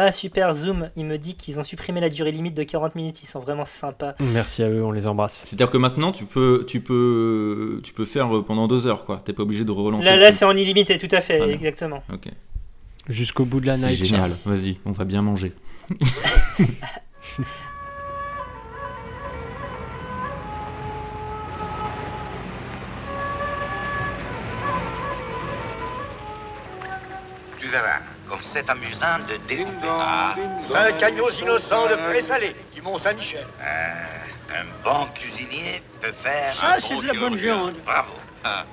Ah super, Zoom, il me dit qu'ils ont supprimé la durée limite de 40 minutes, ils sont vraiment sympas. Merci à eux, on les embrasse. C'est-à-dire que maintenant, tu peux, tu peux, tu peux faire pendant deux heures, quoi. T'es pas obligé de relancer. Là, là c'est en illimité, tout à fait, Ah, exactement. Ok. Jusqu'au bout de la C'est night. génial. Vas-y, on va bien manger. comme c'est amusant de découper. Ah, Cinq agneaux innocents de présalé du Mont-Saint-Michel. un bon cuisinier peut faire Ça, un c'est bon de la bonne viande. Bravo. Ah.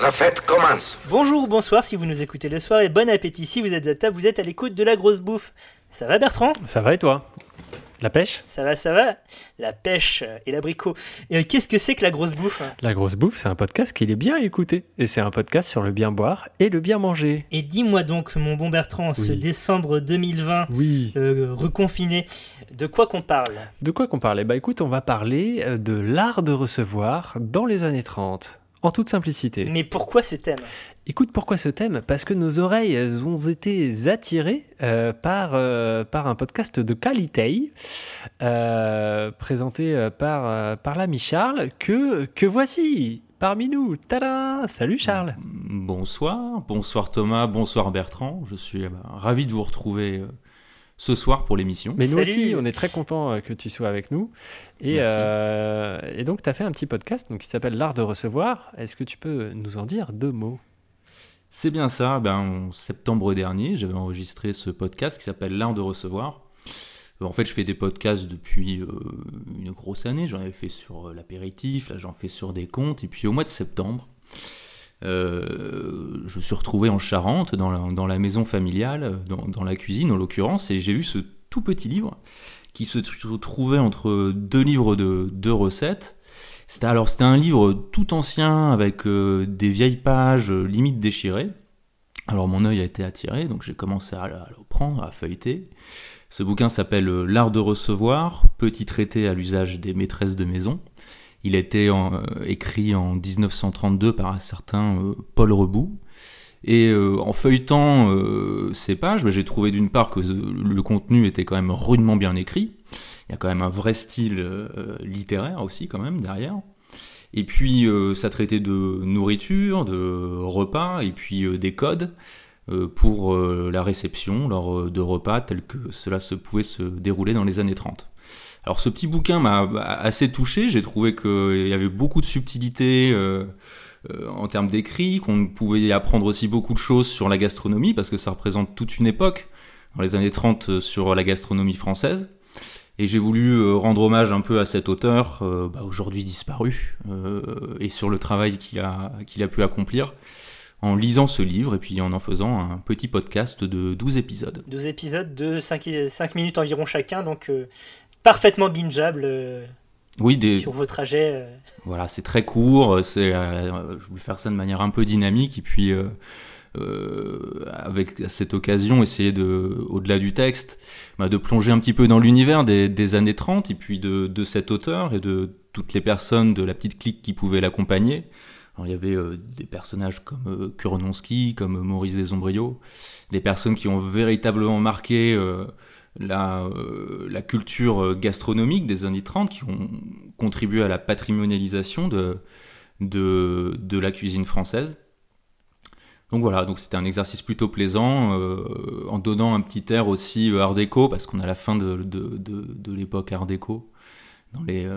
La fête commence. Bonjour ou bonsoir si vous nous écoutez le soir et bon appétit si vous êtes à table, vous êtes à l'écoute de la grosse bouffe. Ça va Bertrand? Ça va et toi? La pêche? Ça va, ça va La pêche et l'abricot. Et qu'est-ce que c'est que la grosse bouffe? La grosse bouffe, c'est un podcast qu'il est bien écouté. Et c'est un podcast sur le bien boire et le bien manger. Et dis-moi donc, mon bon Bertrand, ce décembre 2020, Oui. euh, reconfiné, de quoi qu'on parle? De quoi qu'on parlait Bah écoute, on va parler euh, de l'art de recevoir dans les années 30. En toute simplicité. Mais pourquoi ce thème? Écoute, pourquoi ce thème? Parce que nos oreilles elles ont été attirées euh, par, euh, par un podcast de qualité euh, présenté par, par l'ami Charles que, que voici parmi nous. Tada Salut Charles Bonsoir, bonsoir Thomas, bonsoir Bertrand. Je suis euh, ravi de vous retrouver euh, ce soir pour l'émission. Mais nous Salut. aussi, on est très contents que tu sois avec nous. Et, euh, et donc, tu as fait un petit podcast donc, qui s'appelle L'art de recevoir. Est-ce que tu peux nous en dire deux mots? C'est bien ça. Ben, en septembre dernier, j'avais enregistré ce podcast qui s'appelle L'art de recevoir. En fait, je fais des podcasts depuis euh, une grosse année. J'en avais fait sur euh, l'apéritif, là j'en fais sur des comptes. Et puis au mois de septembre, euh, je me suis retrouvé en Charente, dans la, maison familiale, dans, la cuisine en l'occurrence, et j'ai vu ce tout petit livre qui se tr- trouvait entre deux livres de, recettes. C'était alors c'était un livre tout ancien avec euh, des vieilles pages euh, limite déchirées. Alors mon œil a été attiré, donc j'ai commencé à, à le prendre, à feuilleter. Ce bouquin s'appelle euh, L'art de recevoir, petit traité à l'usage des maîtresses de maison. Il a été en- euh, écrit en 1932 par un certain euh, Paul Rebout. Et euh, en feuilletant ces pages, bah, j'ai trouvé d'une part que le contenu était quand même rudement bien écrit. Il y a quand même un vrai style littéraire aussi quand même derrière. Et puis ça traitait de nourriture, de repas, et puis des codes pour la réception lors de repas tels que cela se pouvait se dérouler dans les années 30. Alors ce petit bouquin m'a assez touché, j'ai trouvé qu'il y avait beaucoup de subtilité euh, euh, en termes d'écrit, qu'on pouvait apprendre aussi beaucoup de choses sur la gastronomie, parce que ça représente toute une époque, dans les années 30, euh, sur la gastronomie française. Et j'ai voulu euh, rendre hommage un peu à cet auteur, euh, bah, aujourd'hui disparu, euh, et sur le travail qu'il a, qu'il a pu accomplir en lisant ce livre et puis en en faisant un petit podcast de 12 épisodes. 12 épisodes de 5, minutes environ chacun, donc euh, parfaitement bingeable euh, Oui, des, sur vos trajets. euh. Voilà, c'est très court. C'est, euh, je voulais faire ça de manière un peu dynamique et puis euh, avec cette occasion essayer de, au-delà du texte, bah, de plonger un petit peu dans l'univers des, des années 30 et puis de, de cet auteur et de toutes les personnes de la petite clique qui pouvaient l'accompagner. Alors, il y avait euh, des personnages comme euh, comme Maurice Desombrio, des personnes qui ont véritablement marqué la, euh, la culture euh, gastronomique des années 30, qui ont contribué à la patrimonialisation de, de, la cuisine française. Donc voilà, donc c'était un exercice plutôt plaisant, euh, en donnant un petit air aussi art déco, parce qu'on a la fin de, de, de, l'époque art déco, dans les,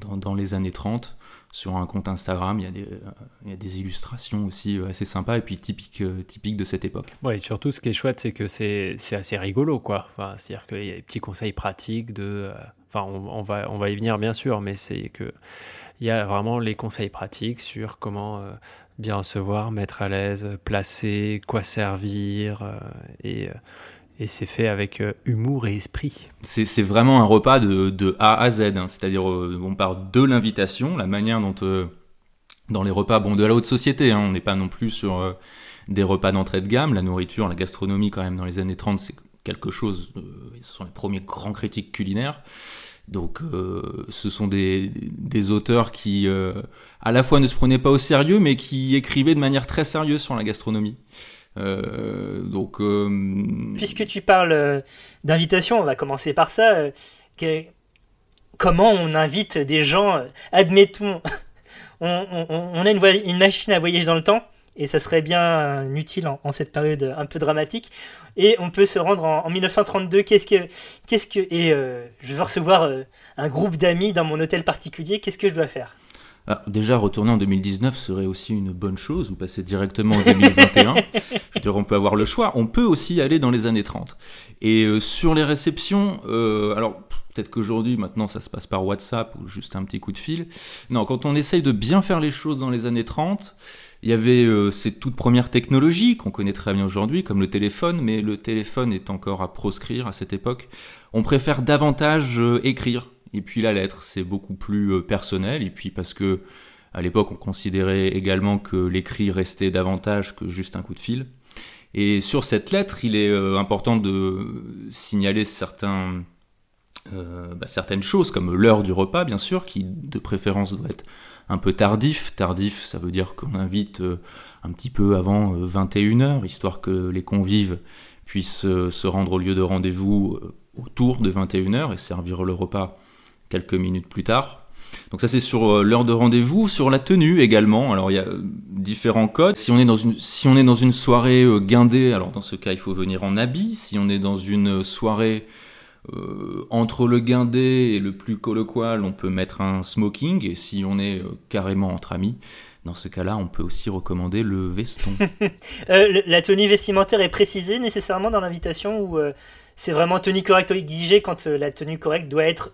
dans les années 30. Sur un compte Instagram, il y a des, euh, illustrations aussi euh, assez sympas et puis typiques, euh, typiques de cette époque. Ouais, et surtout, ce qui est chouette, c'est que c'est assez rigolo, quoi. C'est-à-dire qu'il y a des petits conseils pratiques de... Enfin, on, on va, on va y venir, bien sûr, mais c'est que il y a vraiment les conseils pratiques sur comment bien recevoir, mettre à l'aise, placer, quoi servir, et, et c'est fait avec euh, humour et esprit. C'est vraiment un repas de, A à Z, hein. c'est-à-dire euh, on part de l'invitation, la manière dont euh, dans les repas bon de la haute société, hein, on n'est pas non plus sur des repas d'entrée de gamme, la nourriture, la gastronomie quand même dans les années 30 c'est quelque chose, ce sont les premiers grands critiques culinaires, donc ce sont des, auteurs qui à la fois ne se prenaient pas au sérieux mais qui écrivaient de manière très sérieuse sur la gastronomie. Euh, euh, Puisque tu parles euh, d'invitation, on va commencer par ça. comment on invite des gens Admettons, on, a une, machine à voyager dans le temps, et ça serait bien utile en, cette période un peu dramatique. Et on peut se rendre en, en 1932. Qu'est-ce que, et je veux recevoir un groupe d'amis dans mon hôtel particulier. Qu'est-ce que je dois faire? Ah, déjà, retourner en 2019 serait aussi une bonne chose, ou passer directement en 2021. Je dire, on peut avoir le choix. On peut aussi aller dans les années 30. Et euh, sur les réceptions, euh, alors peut-être qu'aujourd'hui, maintenant, ça se passe par WhatsApp ou juste un petit coup de fil. Non, quand on essaye de bien faire les choses dans les années 30, il y avait euh, ces toutes premières technologies qu'on connaît très bien aujourd'hui, comme le téléphone, mais le téléphone est encore à proscrire à cette époque. On préfère davantage euh, écrire. Et puis la lettre, c'est beaucoup plus euh, personnel. Et puis parce que à l'époque, on considérait également que l'écrit restait davantage que juste un coup de fil. Et sur cette lettre, il est euh, important de signaler euh, bah, certaines choses, comme l'heure du repas, bien sûr, qui de préférence doit être un peu tardif. Tardif, ça veut dire qu'on invite un petit peu avant 21h, histoire que les convives puissent se rendre au lieu de rendez-vous autour de 21h et servir le repas quelques minutes plus tard. Donc ça c'est sur euh, l'heure de rendez-vous, sur la tenue également. Alors il y a euh, différents codes. Si on est dans une si on est dans une soirée euh, guindée, alors dans ce cas il faut venir en habit. Si on est dans une soirée entre le guindé et le plus colloquial, on peut mettre un smoking. Et si on est carrément entre amis, dans ce cas-là, on peut aussi recommander le veston. La tenue vestimentaire est précisée nécessairement dans l'invitation ou c'est vraiment tenue correcte exigée quand la tenue correcte doit être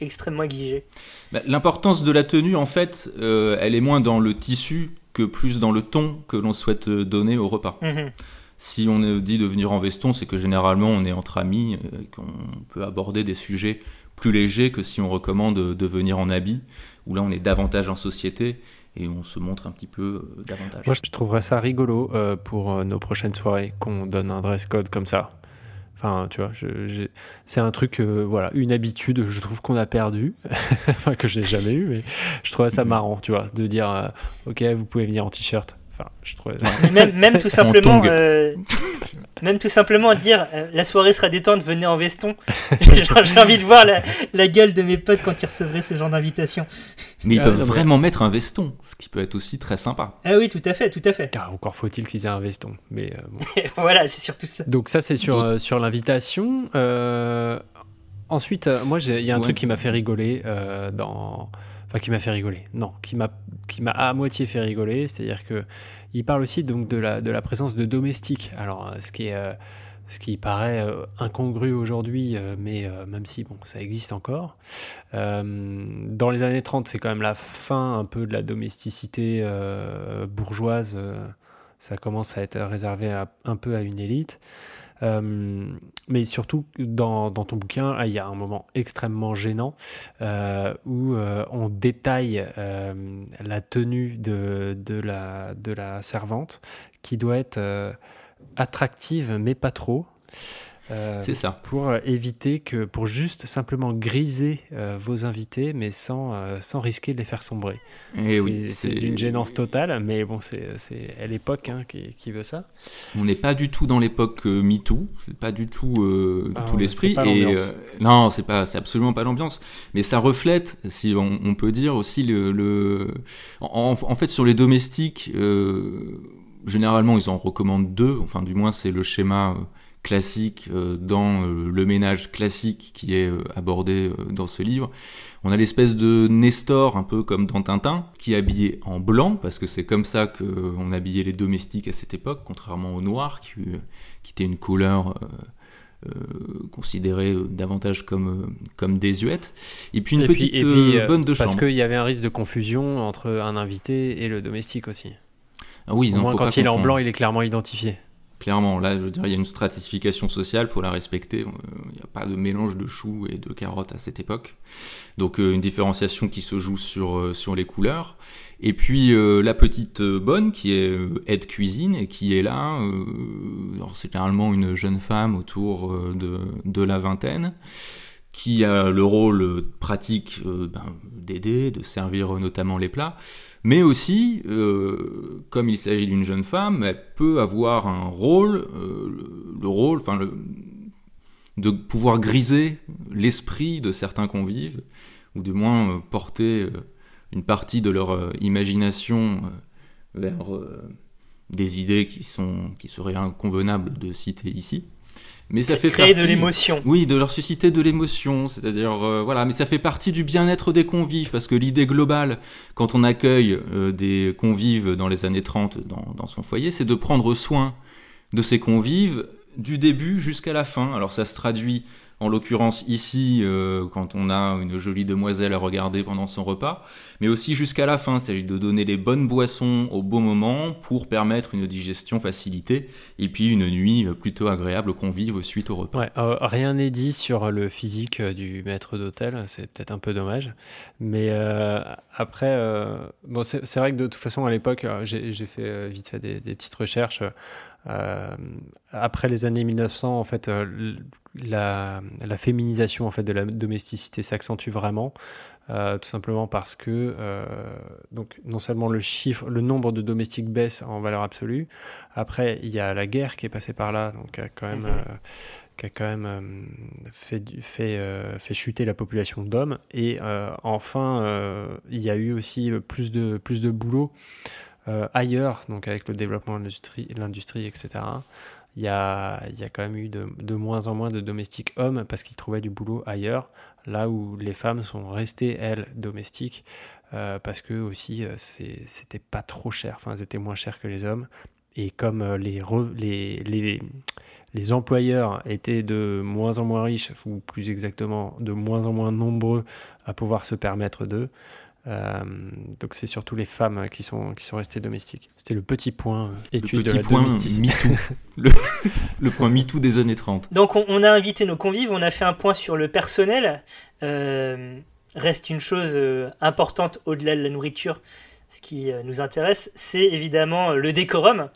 extrêmement exigée Bah, L'importance de la tenue, en fait, euh, elle est moins dans le tissu que plus dans le ton que l'on souhaite euh, donner au repas. Mhm. Si on est dit de venir en veston, c'est que généralement on est entre amis, euh, qu'on peut aborder des sujets plus légers que si on recommande de, de venir en habit, où là on est davantage en société et on se montre un petit peu euh, davantage. Moi, je trouverais ça rigolo euh, pour euh, nos prochaines soirées qu'on donne un dress code comme ça. Enfin, tu vois, j'ai- c'est un truc, euh, voilà, une habitude, je trouve qu'on a perdu, enfin que je n'ai jamais eu, mais je trouvais ça marrant, tu vois, de dire, euh, ok, vous pouvez venir en t-shirt. Enfin, je trouvais ça. Mais même, même tout simplement tongue. euh, même tout simplement dire euh, la soirée sera détente venez en veston j'ai envie de voir la, la gueule de mes potes quand ils recevraient ce genre d'invitation Mais ils Ah, peuvent non, mais- vraiment mettre un veston, ce qui peut être aussi très sympa. ah oui tout à fait tout à fait Car encore faut-il qu'ils aient un veston. Mais euh, bon. voilà c'est surtout ça Donc ça c'est sur, euh, sur l'invitation. Euh, ensuite, euh, moi il y a un Ouais. truc qui m'a fait rigoler euh, dans... Qui m'a fait rigoler. Non, qui m'a à moitié fait rigoler. C'est-à-dire que il parle aussi donc de la, de la présence de domestiques. Alors ce qui euh, ce qui paraît euh, incongru aujourd'hui, euh, mais même si bon, ça existe encore. Dans les années 30, c'est quand même la fin un peu de la domesticité bourgeoise. ça commence à être réservé un peu à une élite. Euh, mais surtout, dans, ton bouquin, il y a un moment extrêmement gênant euh, où euh, on détaille la tenue de, la, servante qui doit être attractive, mais pas trop. Euh, C'est ça. pour euh, éviter que, pour juste simplement griser euh, vos invités, mais sans, euh, sans risquer de les faire sombrer. Et c'est oui, c'est d'une gênance totale, mais bon, c'est c'est à l'époque hein, qui, qui veut ça. On n'est pas du tout dans l'époque MeToo, c'est pas du tout, du Ah tout l'esprit. Et non, c'est pas, c'est absolument pas l'ambiance. Mais ça reflète, si on, on peut dire aussi le, le... En, en fait, sur les domestiques, généralement ils en recommandent deux. Enfin, du moins c'est le schéma classique euh, dans euh, le ménage classique qui est euh, abordé dans ce livre. On a l'espèce de Nestor, un peu comme dans Tintin, qui est habillé en blanc, parce que c'est comme ça qu'on habillait les domestiques à cette époque, contrairement au noir, qui, qui était une couleur euh, considérée euh, davantage comme, comme désuète. Et puis une Et petite puis, euh, bonne de Parce chambre. qu'il y avait un risque de confusion entre un invité et le domestique aussi. Ah oui, Au non, moins, quand il est en blanc, il est clairement identifié. Clairement, là, je veux dire, il y a une stratification sociale, faut la respecter. Euh, Il n'y a pas de mélange de choux et de carottes à cette époque. Donc, euh, une différenciation qui se joue sur, euh, les couleurs. Et puis, la petite bonne, qui est aide cuisine, et qui est là. c'est généralement une jeune femme autour de, de la vingtaine, qui a le rôle pratique ben, d'aider, de servir notamment les plats, mais aussi, comme il s'agit d'une jeune femme, elle peut avoir un rôle, le rôle, enfin le, de pouvoir griser l'esprit de certains convives, ou du moins porter une partie de leur imagination vers des idées qui, sont, qui seraient inconvenables de citer ici. Mais ça fait créer de l'émotion. Oui, de leur susciter de l'émotion, c'est-à-dire euh, voilà, mais ça fait partie du bien-être des convives parce que l'idée globale quand on accueille euh, des convives dans les années 30 dans, dans son foyer, c'est de prendre soin de ces convives du début jusqu'à la fin. Alors ça se traduit en l'occurrence ici euh, quand on a une jolie demoiselle à regarder pendant son repas, mais aussi jusqu'à la fin. Il s'agit de donner les bonnes boissons au bon moment pour permettre une digestion facilitée et puis une nuit plutôt agréable qu'on vive suite au repas. Euh, rien n'est dit sur le physique du maître d'hôtel, c'est peut-être un peu dommage, mais euh, après, bon, c'est vrai que de toute façon à l'époque, j'ai fait vite fait des petites recherches. Euh, après les années 1900, en fait, euh, la, la, féminisation en fait de la domesticité s'accentue vraiment, euh, tout simplement parce que donc non seulement le chiffre, le nombre de domestiques baisse en valeur absolue. Après, il y a la guerre qui est passée par là, donc quand même. Mhm. qui a quand même fait, fait, fait, chuter la population d'hommes. Et enfin, il y a eu aussi plus de, plus de boulot euh, ailleurs, donc avec le développement de l'industrie, etc., il y, a, y a quand même eu de, de moins en moins de domestiques hommes parce qu'ils trouvaient du boulot ailleurs, là où les femmes sont restées, elles, domestiques, euh, parce que aussi, euh, c'était pas trop cher, enfin, elles moins chères que les hommes. Et comme les, les, les, les employeurs étaient de moins en moins riches, ou plus exactement de moins en moins nombreux à pouvoir se permettre d'eux, euh, donc c'est surtout les femmes qui sont, qui sont restées domestiques. C'était le petit point euh, étude le petit de la point le, le, point MeToo des années 30. Donc on, a invité nos convives, on a fait un point sur le personnel. Euh, reste une chose importante au-delà de la nourriture, ce qui nous intéresse, c'est évidemment le décorum.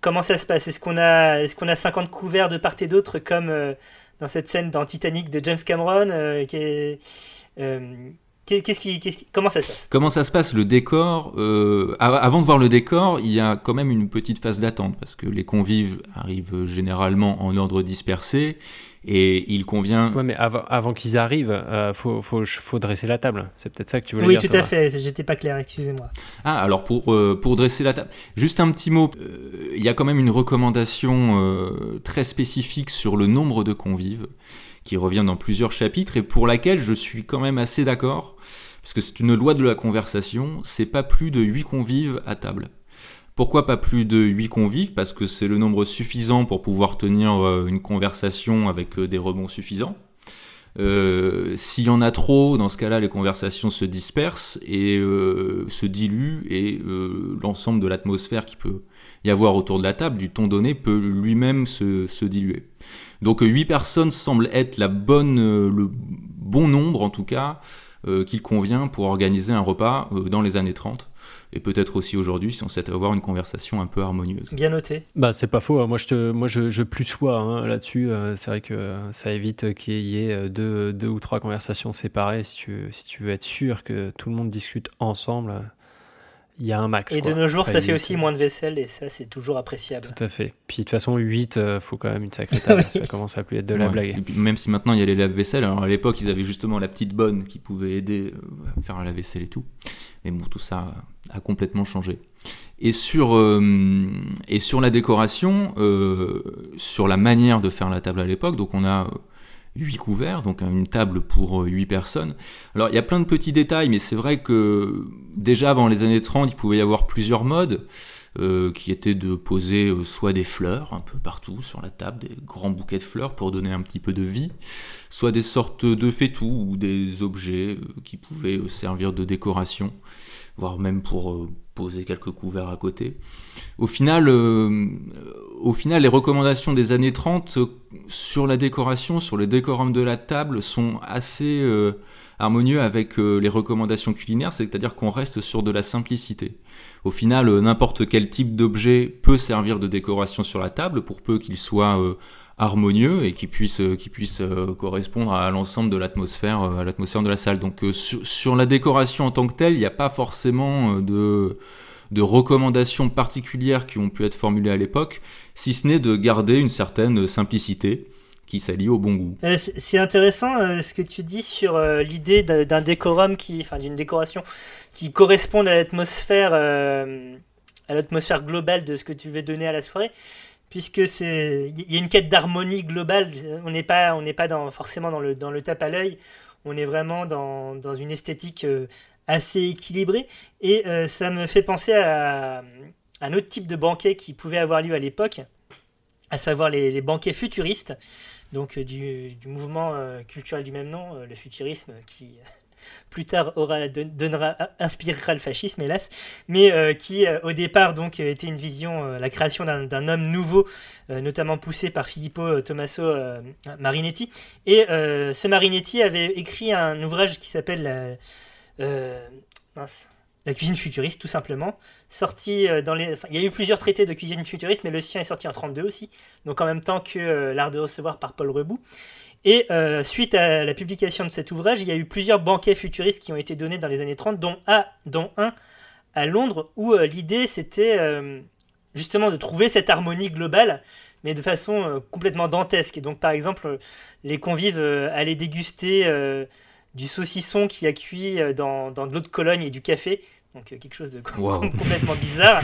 comment ça se passe? Est-ce qu'on a, est qu'on a 50 couverts de part et d'autre comme dans cette scène dans Titanic de James Cameron qui est, Qu'est-ce qui, comment ça se passe? Comment ça se passe? Le décor, euh, avant de voir le décor, il y a quand même une petite phase d'attente parce que les convives arrivent généralement en ordre dispersé et il convient. Ouais, mais avant, avant qu'ils arrivent, euh, faut, faut, faut, dresser la table. C'est peut-être ça que tu voulais dire. Oui, tout à fait. J'étais pas clair. Excusez-moi. Ah, alors pour euh, pour dresser la table, juste un petit mot. Euh, il y a quand même une recommandation très spécifique sur le nombre de convives qui revient dans plusieurs chapitres et pour laquelle je suis quand même assez d'accord, parce que c'est une loi de la conversation, c'est pas plus de 8 convives à table. Pourquoi pas plus de 8 convives? Parce que c'est le nombre suffisant pour pouvoir tenir euh, une conversation avec euh, des rebonds suffisants. Euh, S'il y en a trop, dans ce cas-là, les conversations se dispersent et se diluent et l'ensemble de l'atmosphère qui peut y avoir autour de la table, du ton donné, peut lui-même se, diluer. Donc 8 personnes semblent être la bonne, euh, le bon nombre en tout cas euh, qu'il convient pour organiser un repas euh, dans les années 30 et peut-être aussi aujourd'hui si on sait avoir une conversation un peu harmonieuse. Bien noté. Bah c'est pas faux. Hein. Moi je te, moi je, je plus sois hein, là-dessus. c'est vrai que ça évite qu'il y ait deux, deux, ou trois conversations séparées si tu, si tu veux être sûr que tout le monde discute ensemble il y a un max. Et de nos jours, ça fait aussi moins de vaisselle et ça, c'est toujours appréciable. Tout à fait. Puis de toute façon, 8, il euh, faut quand même une sacrée table. ça commence à plus être de la blague. même si maintenant il y a les lave-vaisselle, alors à l'époque, ils avaient justement la petite bonne qui pouvait aider euh, à faire la vaisselle et tout. Mais bon, tout ça a complètement changé. Et sur, euh, et sur la décoration, sur la manière de faire la table à l'époque, donc on a 8 couverts, donc une table pour 8 euh, personnes. Alors il y a plein de petits détails, mais c'est vrai que déjà avant les années 30, il pouvait y avoir plusieurs modes. Euh, qui étaient de poser euh, soit des fleurs un peu partout sur la table, des grands bouquets de fleurs pour donner un petit peu de vie, soit des sortes de fétous ou des objets qui pouvaient servir de décoration, voire même pour poser quelques couverts à côté. Au final, euh, les recommandations des années 30 euh, sur la décoration, sur le décorum de la table, sont assez euh, harmonieux avec les recommandations culinaires, c'est-à-dire qu'on reste sur de la simplicité. Au final, n'importe quel type d'objet peut servir de décoration sur la table, pour peu qu'il soit harmonieux et qui puisse qui puisse correspondre à l'ensemble de l'atmosphère à l'atmosphère de la salle. Donc sur, sur, la décoration en tant que telle, il n'y a pas forcément de de recommandations particulières qui ont pu être formulées à l'époque, si ce n'est de garder une certaine simplicité qui s'allie au bon goût. Euh, c'est intéressant euh, ce que tu dis sur euh, l'idée d'un décorum qui, enfin d'une décoration qui corresponde à l'atmosphère, à l'atmosphère globale de ce que tu veux donner à la soirée, puisque c'est, il y a une quête d'harmonie globale. On n'est pas, on n'est pas forcément dans le dans le tape à l'œil. On est vraiment dans, dans une esthétique assez équilibrée et ça me fait penser à un autre type de banquet qui pouvait avoir lieu à l'époque, à savoir les, banquets futuristes donc euh, du, mouvement euh, culturel du même nom, euh, le futurisme, qui plus tard aura donnera inspirera le fascisme hélas mais qui au départ donc était une vision la création d'un homme nouveau notamment poussé par Filippo Tommaso Marinetti et ce Marinetti avait écrit un ouvrage qui s'appelle la cuisine futuriste, tout simplement. Sorti euh, dans les. il y a eu plusieurs traités de cuisine futuriste, mais le sien est sorti en 32 aussi. Donc en même temps que euh, L'Art de recevoir par Paul Rebout. Et euh, suite à la publication de cet ouvrage, il y a eu plusieurs banquets futuristes qui ont été donnés dans les années 30, dont, à, dont un à Londres, où l'idée c'était justement de trouver cette harmonie globale, mais de façon complètement dantesque. Et donc par exemple, les convives allaient déguster du saucisson qui a cuit euh, dans, dans de l'eau de Cologne et du café, donc euh, quelque chose de complètement bizarre.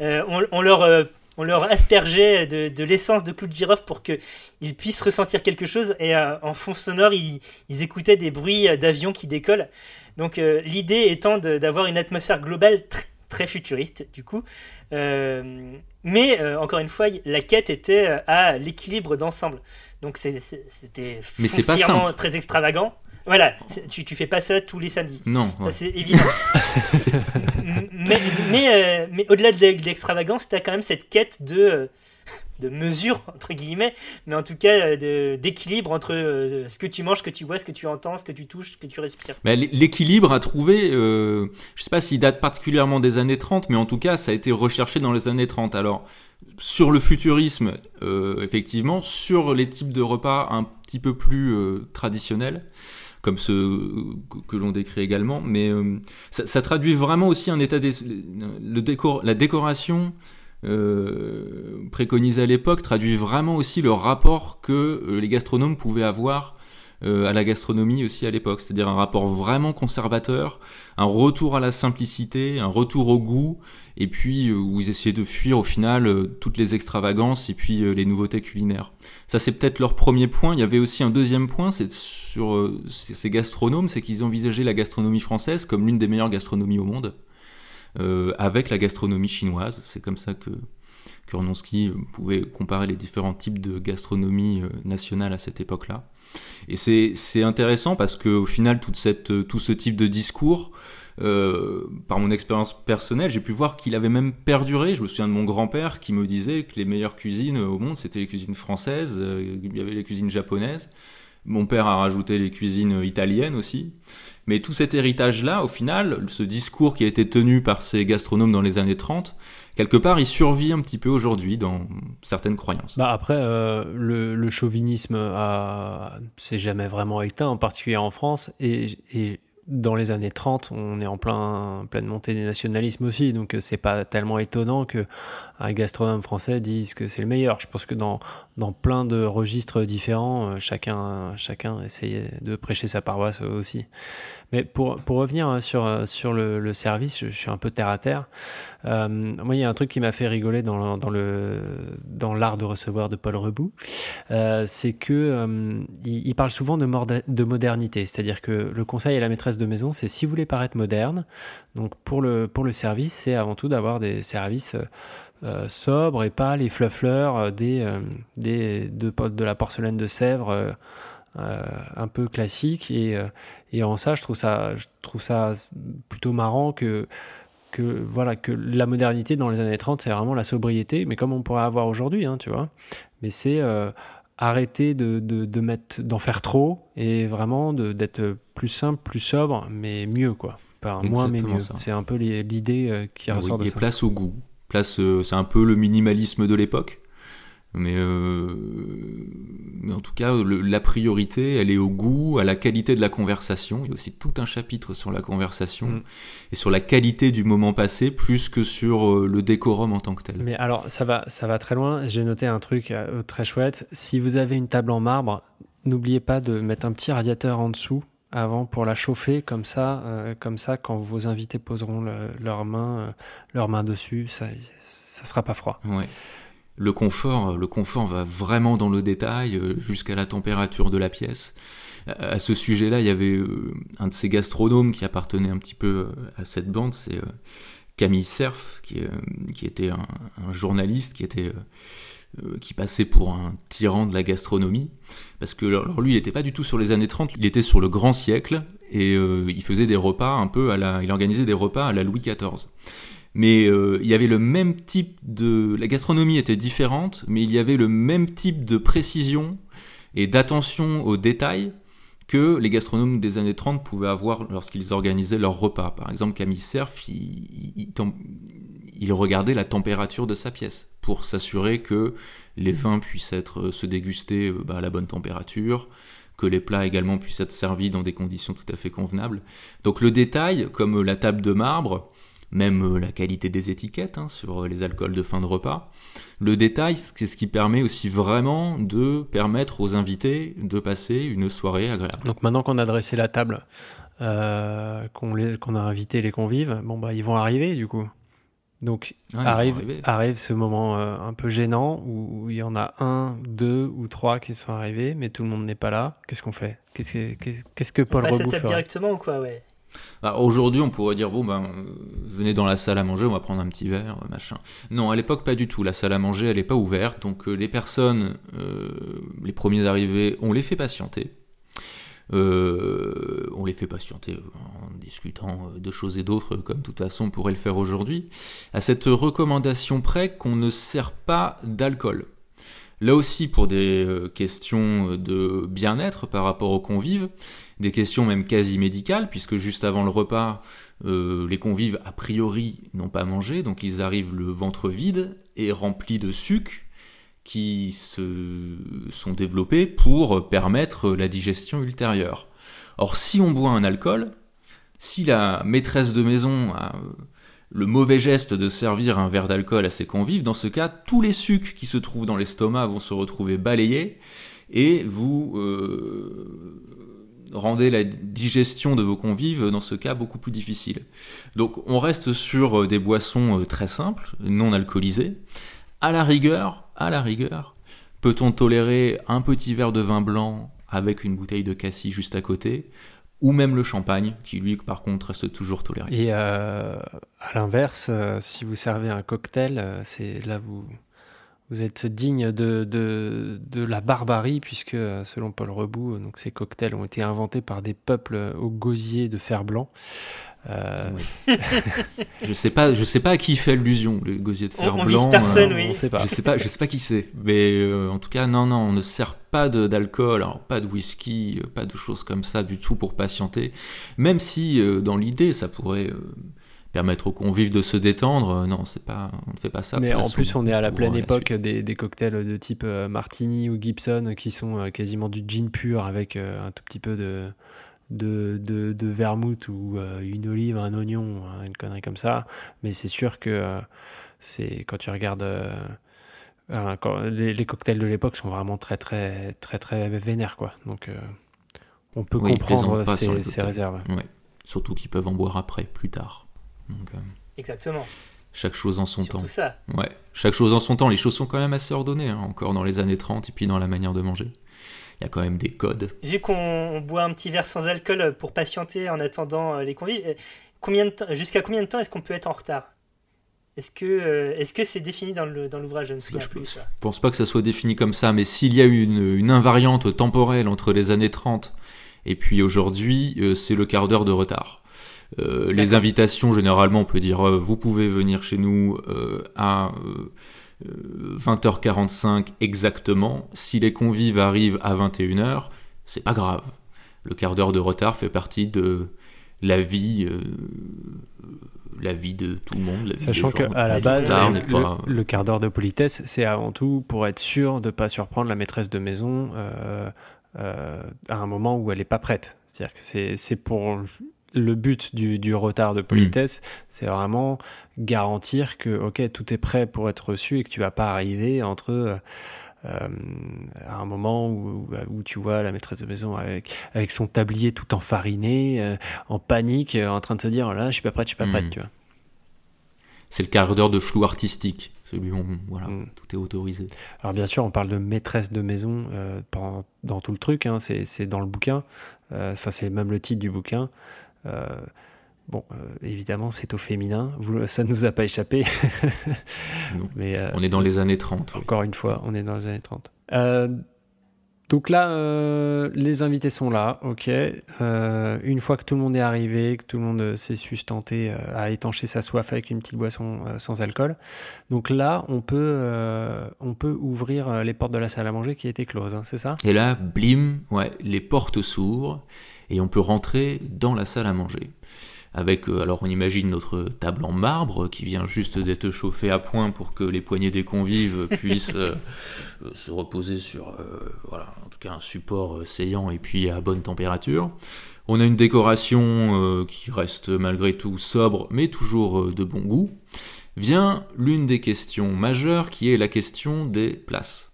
Euh, on, leur, on leur aspergeait de, de l'essence de clou de girofle pour qu'ils puissent ressentir quelque chose, et en fond sonore, ils, ils écoutaient des bruits d'avions qui décollent. Donc l'idée étant d'avoir une atmosphère globale très futuriste, du coup. mais encore une fois, la quête était à l'équilibre d'ensemble. Donc c'était très extravagant. Voilà, tu, tu fais pas ça tous les samedis. Non. C'est évident. mais mais, euh, mais au-delà de l'extravagance, tu as quand même cette quête de, euh, de mesure, entre guillemets, mais en tout cas euh, d'équilibre entre ce que tu manges, ce que tu vois, ce que tu entends, ce que tu touches, ce que tu respires. L'équilibre à trouver, je sais pas s'il date particulièrement des années 30, mais en tout cas, ça a été recherché dans les années 30. Alors, sur le futurisme, effectivement, sur les types de repas un petit peu plus traditionnels, comme ceux que l'on décrit également. Mais euh, ça, traduit vraiment aussi un état des, le décor, la décoration euh, préconisée à l'époque traduit vraiment aussi le rapport que euh, les gastronomes pouvaient avoir à la gastronomie aussi à l'époque, c'est-à-dire un rapport vraiment conservateur, un retour à la simplicité, un retour au goût, et puis où ils essayaient de fuir au final toutes les extravagances et puis les nouveautés culinaires. Ça c'est peut-être leur premier point. Il y avait aussi un deuxième point, c'est sur euh, ces gastronomes, c'est qu'ils envisageaient la gastronomie française comme l'une des meilleures gastronomies au monde, euh, avec la gastronomie chinoise. C'est comme ça que Kurnonski pouvait comparer les différents types de gastronomie euh, nationale à cette époque-là. Et c'est intéressant parce qu'au final, toute cette, tout ce type de discours, par mon expérience personnelle, j'ai pu voir qu'il avait même perduré. Je me souviens de mon grand-père qui me disait que les meilleures cuisines au monde, c'était les cuisines françaises, il y avait les cuisines japonaises. Mon père a rajouté les cuisines italiennes aussi. Mais tout cet héritage-là, au final, ce discours qui a été tenu par ces gastronomes dans les années 30, quelque part, il survit un petit peu aujourd'hui dans certaines croyances. Bah après, euh, le, chauvinisme s'est jamais vraiment éteint, en particulier en France, et, et dans les années 30, on est en plein, pleine montée des nationalismes aussi, donc euh, c'est pas tellement étonnant que un gastronome français dise que c'est le meilleur. Je pense que dans, dans plein de registres différents, euh, chacun, chacun essayait de prêcher sa paroisse aussi. Mais pour, pour revenir hein, sur, euh, sur le, service, je, suis un peu terre à terre. Moi, il y a un truc qui m'a fait rigoler dans, le, dans l'art de recevoir de Paul Rebout, c'est que il, parle souvent de, de modernité, c'est-à-dire que le conseil à la maîtresse de maison, c'est si vous voulez paraître moderne, donc pour le, pour le service, c'est avant tout d'avoir des services euh, sobre et pas les fluffleurs euh, des, euh, des, de, de, la porcelaine de Sèvres un peu classique. Et, et en ça je, trouve ça, je trouve ça plutôt marrant que, que, voilà, que la modernité dans les années 30, c'est vraiment la sobriété, mais comme on pourrait avoir aujourd'hui, hein, tu vois. Mais c'est arrêter de, de, de mettre, d'en faire trop et vraiment d'être plus simple, plus sobre, mais mieux, quoi. Pas moins, mais mieux. C'est un peu l'idée qui ah ressort de et ça. place au goût place, euh, c'est un peu le minimalisme de l'époque. Mais euh, en tout cas, la priorité, elle est au goût, à la qualité de la conversation. Il y a aussi tout un chapitre sur la conversation mm. et sur la qualité du moment passé, plus que sur euh, le décorum en tant que tel. Mais alors, ça va, ça va très loin. J'ai noté un truc euh, très chouette. Si vous avez une table en marbre, n'oubliez pas de mettre un petit radiateur en dessous avant pour la chauffer comme ça, euh, comme ça quand vos invités poseront leurs mains, leurs mains dessus, ça, ça sera pas froid. Ouais le confort, le confort va vraiment dans le détail, euh, jusqu'à la température de la pièce. À ce sujet-là, il y avait euh, un de ces gastronomes qui appartenait un petit peu euh, à cette bande, c'est Camille Cerf, qui, était un, journaliste, qui était qui passait pour un tyran de la gastronomie, parce que lui, il n'était pas du tout sur les années 30, il était sur le grand siècle, et il faisait des repas un peu il organisait des repas à la Louis XIV mais euh, il y avait le même type de... La gastronomie était différente, mais il y avait le même type de précision et d'attention aux détails que les gastronomes des années 30 pouvaient avoir lorsqu'ils organisaient leurs repas. Par exemple, Camille Cerf, il, regardait la température de sa pièce pour s'assurer que les vins puissent être euh, se déguster euh, bah, à la bonne température, que les plats également puissent être servis dans des conditions tout à fait convenables. Donc le détail, comme la table de marbre, même euh, la qualité des étiquettes hein, sur euh, les alcools de fin de repas. Le détail, c'est ce qui permet aussi vraiment de permettre aux invités de passer une soirée agréable. Donc maintenant qu'on a dressé la table, euh, qu'on a invité les convives, bon bah ils vont arriver du coup. Donc arrive, arrive ce moment un peu gênant où, il y en a un, deux ou trois qui sont arrivés, mais tout le monde n'est pas là. Qu'est-ce qu'on fait? Qu'est-ce que, qu'est-ce que Paul Rebout fait directement ou quoi ouais? Bah, aujourd'hui, on pourrait dire bon ben venez dans la salle à manger, on va prendre un petit verre, euh, machin. Non, à l'époque pas du tout. La salle à manger, elle n'est pas ouverte, donc euh, les personnes, euh, les premiers arrivés, on les fait patienter. on les fait patienter en discutant de choses et d'autres, comme de toute façon on pourrait le faire aujourd'hui, à cette recommandation près qu'on ne sert pas d'alcool. Là aussi, pour des questions de bien-être par rapport aux convives, des questions même quasi médicales, puisque juste avant le repas, euh, les convives a priori n'ont pas mangé, donc ils arrivent le ventre vide et rempli de sucre qui se sont développés pour permettre la digestion ultérieure. Or, si on boit un alcool, si la maîtresse de maison a euh, le mauvais geste de servir un verre d'alcool à ses convives, dans ce cas, tous les sucs qui se trouvent dans l'estomac vont se retrouver balayés et vous euh, rendez la digestion de vos convives dans ce cas beaucoup plus difficile. Donc on reste sur euh, des boissons euh, très simples, non alcoolisées. À la rigueur, à la rigueur, peut-on tolérer un petit verre de vin blanc avec une bouteille de cassis juste à côté ou même le champagne, qui lui par contre reste toujours toléré? Et euh, à l'inverse, si vous servez un cocktail, c'est là vous vous êtes digne de, de, de, la barbarie, puisque selon Paul Rebout, donc ces cocktails ont été inventés par des peuples au gosier de fer blanc. Euh... je sais pas, je sais pas à qui il fait allusion, le gosier de fer on, blanc. On personne, euh, oui. On sait pas. Je sais pas, je sais pas qui c'est, mais euh, en tout cas, non, non, on ne sert pas d'alcool, alors pas de whisky, euh, pas de choses comme ça du tout pour patienter. Même si, dans l'idée, ça pourrait permettre aux convives de se détendre. Euh, non, c'est pas, on ne fait pas ça. Mais en plus, on est à la pleine époque des, des, cocktails de type euh, Martini ou Gibson qui sont euh, quasiment du gin pur avec un tout petit peu de, de, de, de vermouth ou une olive, un oignon, hein, une connerie comme ça. Mais c'est sûr que c'est quand tu regardes. Quand les, cocktails de l'époque sont vraiment très très très très vénères quoi. Donc on peut comprendre ces, ces réserves. Ouais. Surtout qu'ils peuvent en boire après, plus tard. Euh, Exactement. Chaque chose en son Surtout temps. ça. Ouais, chaque chose en son temps. Les choses sont quand même assez ordonnées, hein, encore dans les années 30 et puis dans la manière de manger. Il y a quand même des codes. Vu qu'on boit un petit verre sans alcool pour patienter en attendant euh, les convives, euh, combien de jusqu'à combien de temps est-ce qu'on peut être en retard? Est-ce que est-ce que c'est défini dans l'ouvrage Je ne sais plus. Je pense pas que ça soit défini comme ça, mais s'il y a une, une invariante temporelle entre les années 30 et puis aujourd'hui, c'est le quart d'heure de retard. Euh, les invitations, généralement, on peut dire euh, vous pouvez venir chez nous euh, à 20h45 exactement. Si les convives arrivent à 21h, c'est pas grave. Le quart d'heure de retard fait partie de la vie, la vie de tout le monde. Sachant qu'à la base, bizarre, le, pas- le- quart d'heure de politesse, c'est avant tout pour être sûr de ne pas surprendre la maîtresse de maison euh, euh, à un moment où elle n'est pas prête. C'est-à-dire que c'est pour le but du, du retard de politesse, c'est vraiment garantir que ok tout est prêt pour être reçu et que tu vas pas arriver entre euh, euh, à un moment où, où tu vois la maîtresse de maison avec, avec son tablier tout enfariné, euh, en panique, euh, en train de se dire là je suis pas prête, je suis pas prête, Mm. tu vois. C'est le quart d'heure de flou artistique. Celui où voilà, Mm. tout est autorisé. Alors bien sûr, on parle de maîtresse de maison pendant- dans tout le truc, hein, c'est dans le bouquin, enfin c'est même le titre du bouquin. Euh, bon, euh, évidemment, c'est au féminin, Vous- ça ne nous a pas échappé. Non. Mais euh, On est dans les années 30. oui. encore une fois, on est dans les années 30. Euh, donc là, euh, les invités sont là, ok. Euh, une fois que tout le monde est arrivé, que tout le monde euh, s'est sustenté à étancher sa soif avec une petite boisson sans alcool, donc là, on peut, ouvrir les portes de la salle à manger qui étaient closes, hein, c'est ça? Et là, blim, ouais, les portes s'ouvrent et on peut rentrer dans la salle à manger. Avec, euh, alors on imagine notre table en marbre qui vient juste d'être chauffée à point pour que les poignées des convives puissent euh, euh, se reposer sur, euh, voilà, en tout cas un support saillant et puis à bonne température. On a une décoration euh, qui reste malgré tout sobre mais toujours de bon goût. Vient l'une des questions majeures qui est la question des places.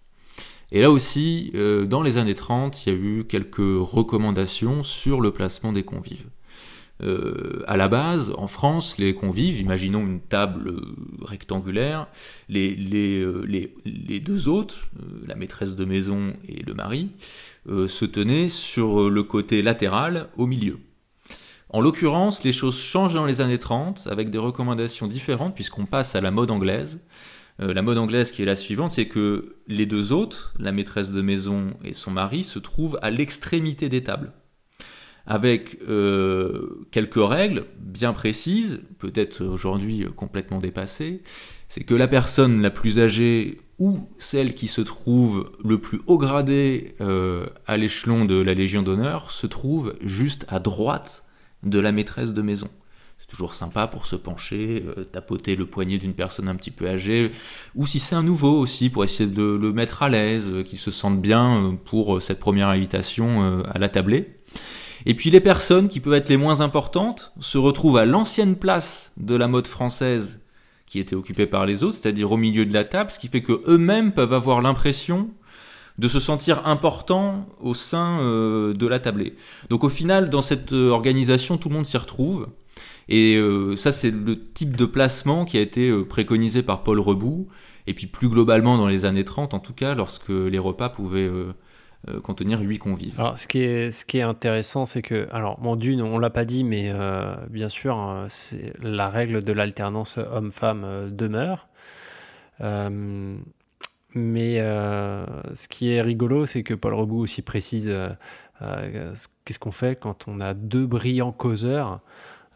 Et là aussi, dans les années 30, il y a eu quelques recommandations sur le placement des convives. Euh, à la base, en France, les convives, imaginons une table euh, rectangulaire, euh, les, deux hôtes, la maîtresse de maison et le mari, se tenaient sur le côté latéral au milieu. En l'occurrence, les choses changent dans les années 30 avec des recommandations différentes puisqu'on passe à la mode anglaise. La mode anglaise qui est la suivante, c'est que les deux hôtes, la maîtresse de maison et son mari, se trouvent à l'extrémité des tables. Avec euh, quelques règles bien précises, peut-être aujourd'hui euh, complètement dépassées, c'est que la personne la plus âgée ou celle qui se trouve le plus haut gradé euh, à l'échelon de la Légion d'honneur se trouve juste à droite de la maîtresse de maison. C'est toujours sympa pour se pencher, tapoter le poignet d'une personne un petit peu âgée, ou si c'est un nouveau aussi, pour essayer de le mettre à l'aise, qu'il se sente bien pour cette première invitation à la tablée. Et puis les personnes qui peuvent être les moins importantes se retrouvent à l'ancienne place de la mode française qui était occupée par les autres, c'est-à-dire au milieu de la table, ce qui fait que eux-mêmes peuvent avoir l'impression de se sentir importants au sein euh, de la tablée. Donc au final, dans cette euh, organisation, tout le monde s'y retrouve. Et euh, ça, c'est le type de placement qui a été préconisé par Paul Rebout. Et puis plus globalement dans les années 30, en tout cas, lorsque les repas pouvaient contenir 8 convives. Alors, ce qui est, ce qui est intéressant, c'est que, alors, mon d'une, on l'a pas dit, mais euh, bien sûr, euh, c'est la règle de l'alternance homme-femme euh, demeure. Euh, mais euh, ce qui est rigolo, c'est que Paul Rebout aussi précise euh, euh, ce- qu'est-ce qu'on fait quand on a deux brillants causeurs.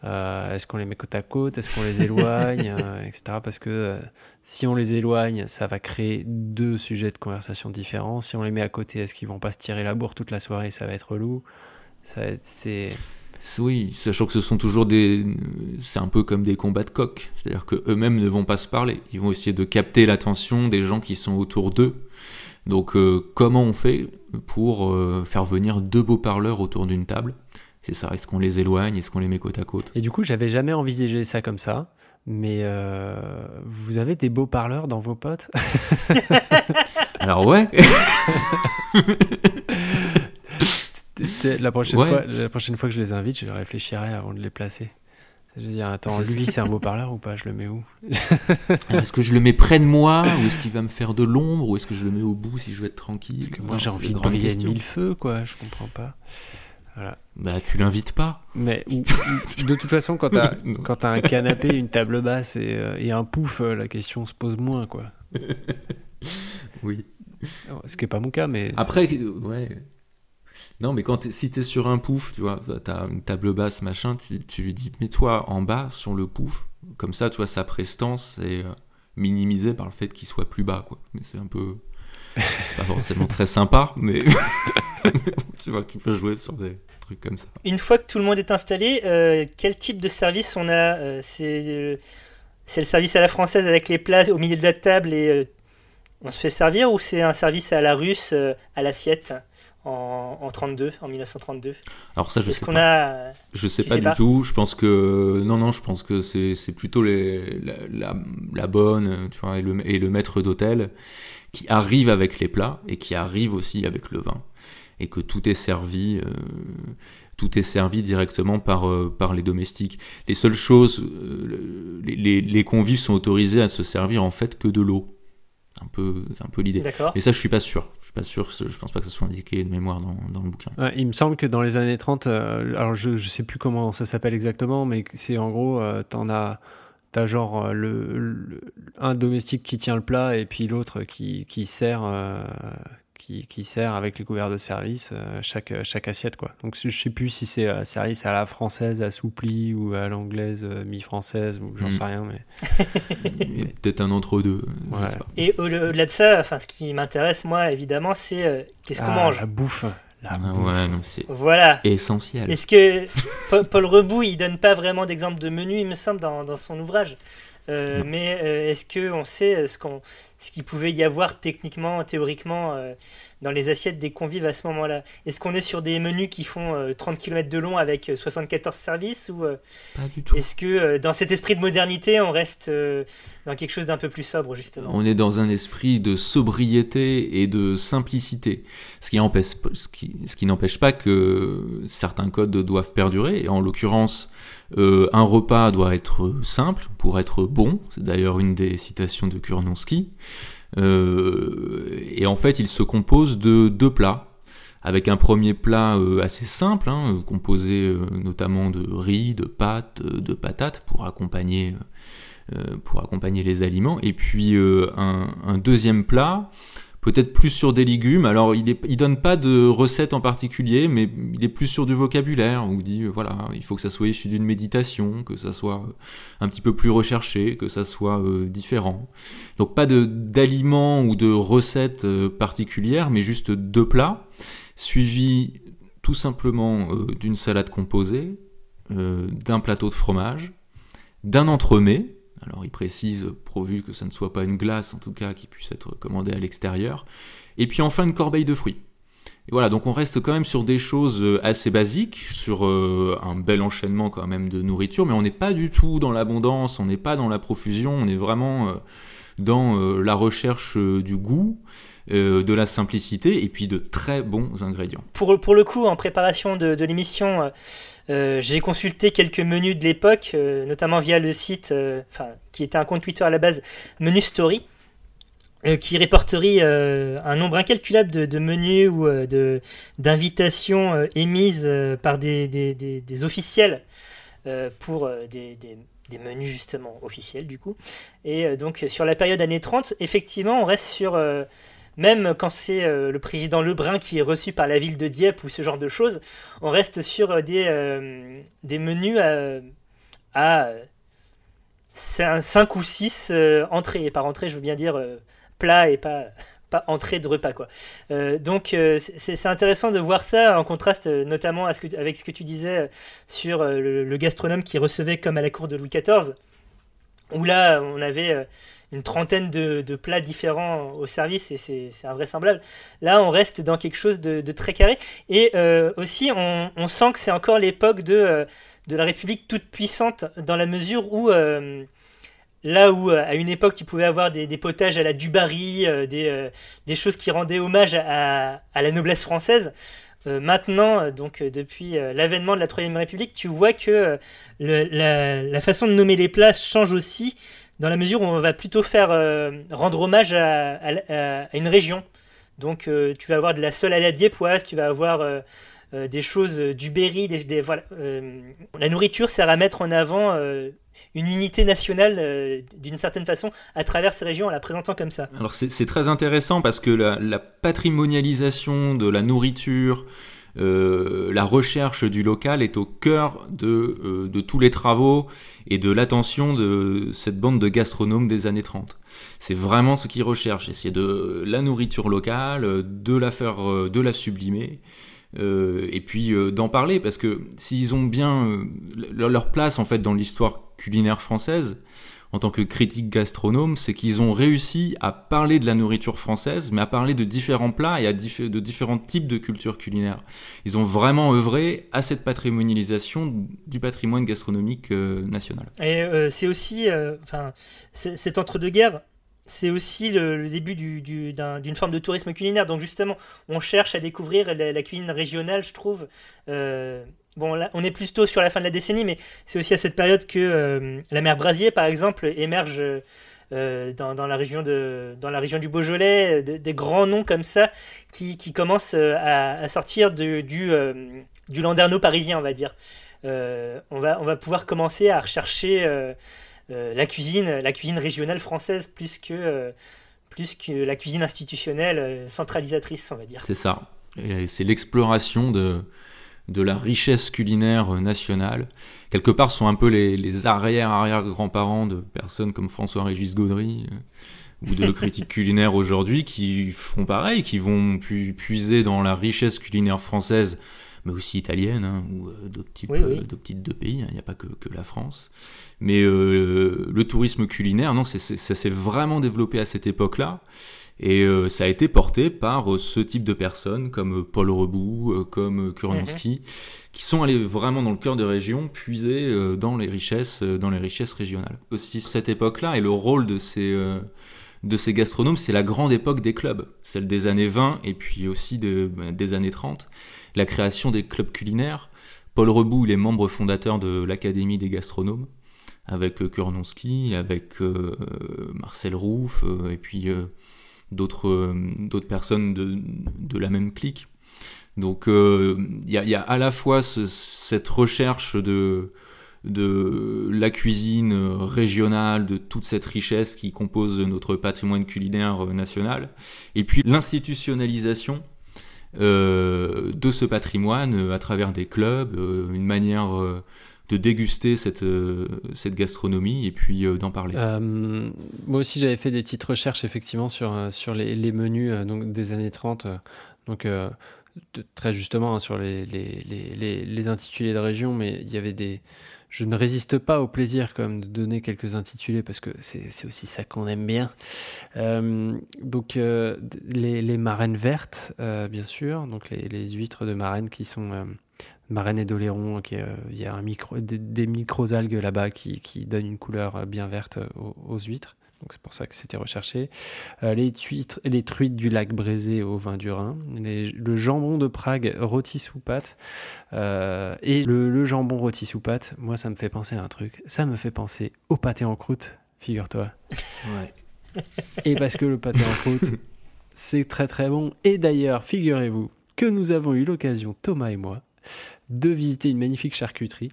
Euh, Est-ce qu'on les met côte à côte? Est-ce qu'on les éloigne? Euh, Etc. Parce que euh, si on les éloigne, ça va créer deux sujets de conversation différents. Si on les met à côté, est-ce qu'ils vont pas se tirer la bourre toute la soirée? Ça va être relou. Ça c'est Oui, sachant que ce sont toujours des. C'est un peu comme des combats de coq. C'est-à-dire qu'eux-mêmes ne vont pas se parler. Ils vont essayer de capter l'attention des gens qui sont autour d'eux. Donc, comment on fait pour faire venir deux beaux parleurs autour d'une table? C'est ça, est-ce qu'on les éloigne? Est-ce qu'on les met côte à côte? Et du coup, j'avais jamais envisagé ça comme ça. Mais euh, vous avez des beaux parleurs dans vos potes? Alors, ouais la, prochaine Ouais. fois, la prochaine fois que je les invite, je réfléchirai avant de les placer. Je vais dire, attends, lui, c'est un beau parleur ou pas? Je le mets où? Est-ce que je le mets près de moi Ou est-ce qu'il va me faire de l'ombre Ou est-ce que je le mets au bout si je veux être tranquille? Parce que moi, j'ai envie de briller mille feux, quoi. Je comprends pas. Bah, tu l'invites pas. Mais de toute façon, quand t'as quand t'as un canapé, une table basse et, euh, et un pouf, euh, la question se pose moins, quoi. Oui. Ce qui est pas mon cas, mais Après, ouais. Non, mais quand t'es- si t'es sur un pouf, tu vois, t'as une table basse, machin, tu, tu lui dis mets-toi en bas sur le pouf. Comme ça, tu vois, sa prestance est euh, minimisée par le fait qu'il soit plus bas, quoi. Mais c'est un peu. pas forcément très sympa, mais. tu vois, tu peux jouer sur des trucs comme ça. Une fois que tout le monde est installé, euh, quel type de service on a euh, C'est euh, c'est le service à la française avec les plats au milieu de la table et on se fait servir ou c'est un service à la russe à l'assiette en, en 32, en 1932 Alors ça, je sais pas. a Je sais Tu pas sais du pas? tout. Je pense que non, non, je pense que c'est c'est plutôt les, la, la, la bonne, tu vois, et le, et le maître d'hôtel qui arrive avec les plats et qui arrive aussi avec le vin et que tout est servi. euh, tout est servi directement par, euh, par les domestiques. Les seules choses, euh, le- les, les, les convives sont autorisés à se servir en fait que de l'eau. Un peu, c'est un peu l'idée. Mais ça, je suis pas sûr. Je suis pas sûr. Je pense pas que ça soit indiqué de mémoire dans, dans le bouquin. Ouais, il me semble que dans les années 30, euh, alors je, je sais plus comment ça s'appelle exactement, mais c'est en gros, t'en as, t'as genre le, le- un domestique qui tient le plat et puis l'autre qui, qui sert, euh, qui, qui sert avec les couverts de service euh, chaque, chaque assiette quoi. Donc je sais plus si c'est euh, service à la française assouplie ou à l'anglaise euh, mi-française ou j'en Mm. sais rien, mais Peut-être un entre-deux. Ouais. Et au- au-delà de ça, enfin, ce qui m'intéresse, moi, évidemment, c'est euh, qu'est-ce qu'on Ah, mange? La bouffe, la Ah bouffe. ouais, non, c'est Voilà. essentiel. Est-ce que Paul- Rebout, il donne pas vraiment d'exemple de menu, il me semble, dans, dans son ouvrage Euh. Mais euh, est-ce que on sait ce qu'on, ce qu'il pouvait y avoir techniquement, théoriquement, euh, dans les assiettes des convives à ce moment-là Est-ce qu'on est sur des menus qui font euh, 30 km de long avec euh, 74 services ou euh, Pas du tout. est-ce que euh, dans cet esprit de modernité, on reste euh, dans quelque chose d'un peu plus sobre justement? On est dans un esprit de sobriété et de simplicité. Ce qui empêche, ce qui, ce qui n'empêche pas que certains codes doivent perdurer. Et en l'occurrence, euh, un repas doit être simple pour être bon. C'est d'ailleurs une des citations de Kurnonski. Euh, et en fait, il se compose de deux plats. Avec un premier plat euh, assez simple, hein, composé euh, notamment de riz, de pâtes, de patates pour accompagner les aliments. Et puis un deuxième plat, peut-être plus sur des légumes. Alors il, donne pas de recette en particulier, mais il est plus sur du vocabulaire. On dit euh, voilà, il faut que ça soit issu d'une méditation, que ça soit euh, un petit peu plus recherché, que ça soit euh, différent. Donc pas d'aliments ou de recettes particulières, mais juste deux plats suivis tout simplement d'une salade composée, d'un plateau de fromage, d'un entremets, alors il précise, pourvu que ça ne soit pas une glace en tout cas, qui puisse être commandée à l'extérieur, et puis enfin une corbeille de fruits. Et voilà, donc on reste quand même sur des choses euh, assez basiques, sur euh, un bel enchaînement quand même de nourriture, mais on n'est pas du tout dans l'abondance, on n'est pas dans la profusion, on est vraiment euh, dans euh, la recherche euh, du goût, euh, de la simplicité, et puis de très bons ingrédients. pour, pour le coup, en préparation de, l'émission, j'ai consulté quelques menus de l'époque, notamment via le site, enfin, qui était un compte Twitter à la base, Menu Story, qui répertorie un nombre incalculable de, menus ou de, d'invitations émises par des, des, officiels pour des- des menus justement officiels du coup. Et euh, donc sur la période années 30, effectivement, on reste sur... euh, même quand c'est euh, le président Lebrun qui est reçu par la ville de Dieppe ou ce genre de choses, on reste sur des, menus à, à 5 ou 6 entrées. Et par entrée, je veux bien dire plat et pas, pas entrée de repas. Quoi. Euh, donc euh, c'est intéressant de voir ça en contraste euh, notamment à ce que, avec ce que tu disais sur le, gastronome qui recevait comme à la cour de Louis XIV, où là on avait... une trentaine de, plats différents au service et c'est invraisemblable. Là, on reste dans quelque chose de, très carré. Et aussi, on, on sent que c'est encore l'époque de, de la République toute puissante dans la mesure où, là où euh, à une époque tu pouvais avoir des, des potages à la Dubarry, euh, des, euh, des choses qui rendaient hommage à, à la noblesse française. euh, maintenant, euh, donc euh, depuis l'avènement de la Troisième République, tu vois que le- la, la façon de nommer les plats change aussi dans la mesure où on va plutôt faire rendre hommage à, à- à- une région. Donc tu vas avoir de la sole à la diépoise, tu vas avoir des choses du Berry, des, des- voilà. la nourriture sert à mettre en avant une unité nationale euh, d'une certaine façon à travers ces régions en la présentant comme ça. Alors c'est très intéressant parce que la, patrimonialisation de la nourriture, euh, la recherche du local est au cœur de, euh, de tous les travaux et de l'attention de cette bande de gastronomes des années 30. C'est vraiment ce qu'ils recherchent, essayer de la nourriture locale, de la faire, de la sublimer, et puis d'en parler parce que s'ils ont bien leur place en fait dans l'histoire culinaire française en tant que critique gastronome, c'est qu'ils ont réussi à parler de la nourriture française, mais à parler de différents plats et à de différents types de cultures culinaires. Ils ont vraiment œuvré à cette patrimonialisation du patrimoine gastronomique euh, national. Et euh, c'est aussi, euh, enfin, cet entre-deux-guerres, c'est aussi le, début du- du- d'un- d'une forme de tourisme culinaire. Donc justement, on cherche à découvrir la cuisine régionale, je trouve. Euh, bon, là, on est plutôt sur la fin de la décennie, mais c'est aussi à cette période que euh, la mer Brasier, par exemple, émerge. euh, dans, dans la région de dans la région du Beaujolais euh, de- des grands noms comme ça qui, qui commencent euh, à, sortir du euh, du landerneau parisien on va dire euh, on, va, on va pouvoir commencer à rechercher euh, euh, la cuisine, la cuisine régionale française plus que, euh, plus que la cuisine institutionnelle euh, centralisatrice, on va dire. C'est ça. C'est l'exploration de, de la richesse culinaire euh, nationale. Quelque part, sont un peu les, les arrière-arrière-grands-parents de personnes comme François-Régis Gaudry euh, ou de critiques culinaires aujourd'hui qui font pareil, qui vont pu- puiser dans la richesse culinaire française, mais aussi italienne, hein, ou euh, d'autres types, Oui, oui. d'autres types de pays. hein. Il n'y a pas que, que la France. Mais euh, le tourisme culinaire, non, c'est- ça s'est vraiment développé à cette époque-là. Et euh, ça a été porté par euh, ce type de personnes comme euh, Paul Rebout, euh, comme Kurnansky, qui sont allés vraiment dans le cœur des régions, puiser euh, dans les richesses, euh, dans les richesses régionales. Aussi cette époque-là et le rôle de ces euh, de ces gastronomes, c'est la grande époque des clubs, celle des années 20 et puis aussi de- ben, des années 30, la création des clubs culinaires. Paul Rebout, il est membre fondateur de l'Académie des gastronomes, avec Kurnonski, avec euh, Marcel Rouff, euh, et puis euh, d'autres euh, d'autres personnes de, de la même clique. Donc euh, il y, y a à la fois ce- cette recherche de, de la cuisine régionale, de toute cette richesse qui compose notre patrimoine culinaire euh, national, et puis l'institutionnalisation de ce patrimoine à travers des clubs, une manière de déguster cette, euh, cette gastronomie et puis euh, d'en parler. Euh, moi aussi, j'avais fait des petites recherches effectivement sur, sur les, menus donc, des années 30. euh, donc, très justement hein, sur les, les, les, intitulés de région, mais il y avait des. Je ne résiste pas au plaisir quand de donner quelques intitulés parce que c'est aussi ça qu'on aime bien. Donc les, marraines vertes, bien sûr, donc les, huîtres de marraine qui sont marraine et d'Oléron, qui euh, il y a un micro, des, des micro-algues là-bas qui, qui donnent une couleur bien verte aux, aux huîtres. Donc c'est pour ça que c'était recherché. Euh, les, truites du lac Brézé au vin du Rhin, les- le jambon de Prague rôti sous pâte euh, et le, le jambon rôti sous pâte. Moi, ça me fait penser à un truc. Ça me fait penser au pâté en croûte, figure-toi. Ouais. Et parce que le pâté en croûte, c'est très très bon. Et d'ailleurs, figurez-vous que nous avons eu l'occasion, Thomas et moi, de visiter une magnifique charcuterie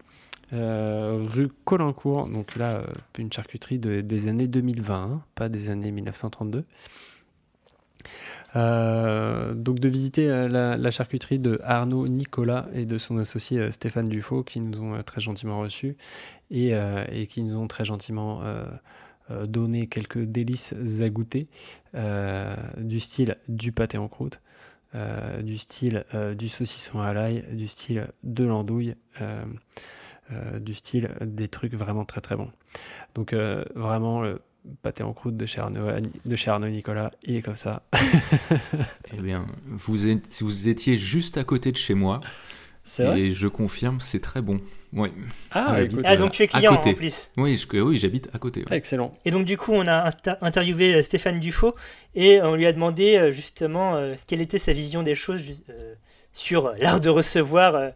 euh, rue Colincourt. Donc là, euh, une charcuterie de- des années 2020, hein, pas des années 1932. Euh, donc de visiter la, charcuterie de Arnaud Nicolas et de son associé Stéphane Dufaux qui nous ont très gentiment reçus et, qui nous ont très gentiment donné quelques délices à goûter du style du pâté en croûte, euh, du style euh, du saucisson à l'ail, du style de l'andouille, euh, du style des trucs vraiment très très bons. Donc vraiment le pâté en croûte de chez Arnaud, de chez Nicolas, il est comme ça. Eh bien, vous, êtes- vous étiez juste à côté de chez moi C'est vrai et je confirme, c'est très bon. Ouais. Ah, Ouais, écoute, Ah, donc tu es à client côté. en plus. Oui, je- oui j'habite à côté. ouais. excellent. Et donc du coup, on a inter- interviewé euh, Stéphane Dufaux et on lui a demandé euh, justement euh, quelle était sa vision des choses euh, sur l'art de recevoir, euh,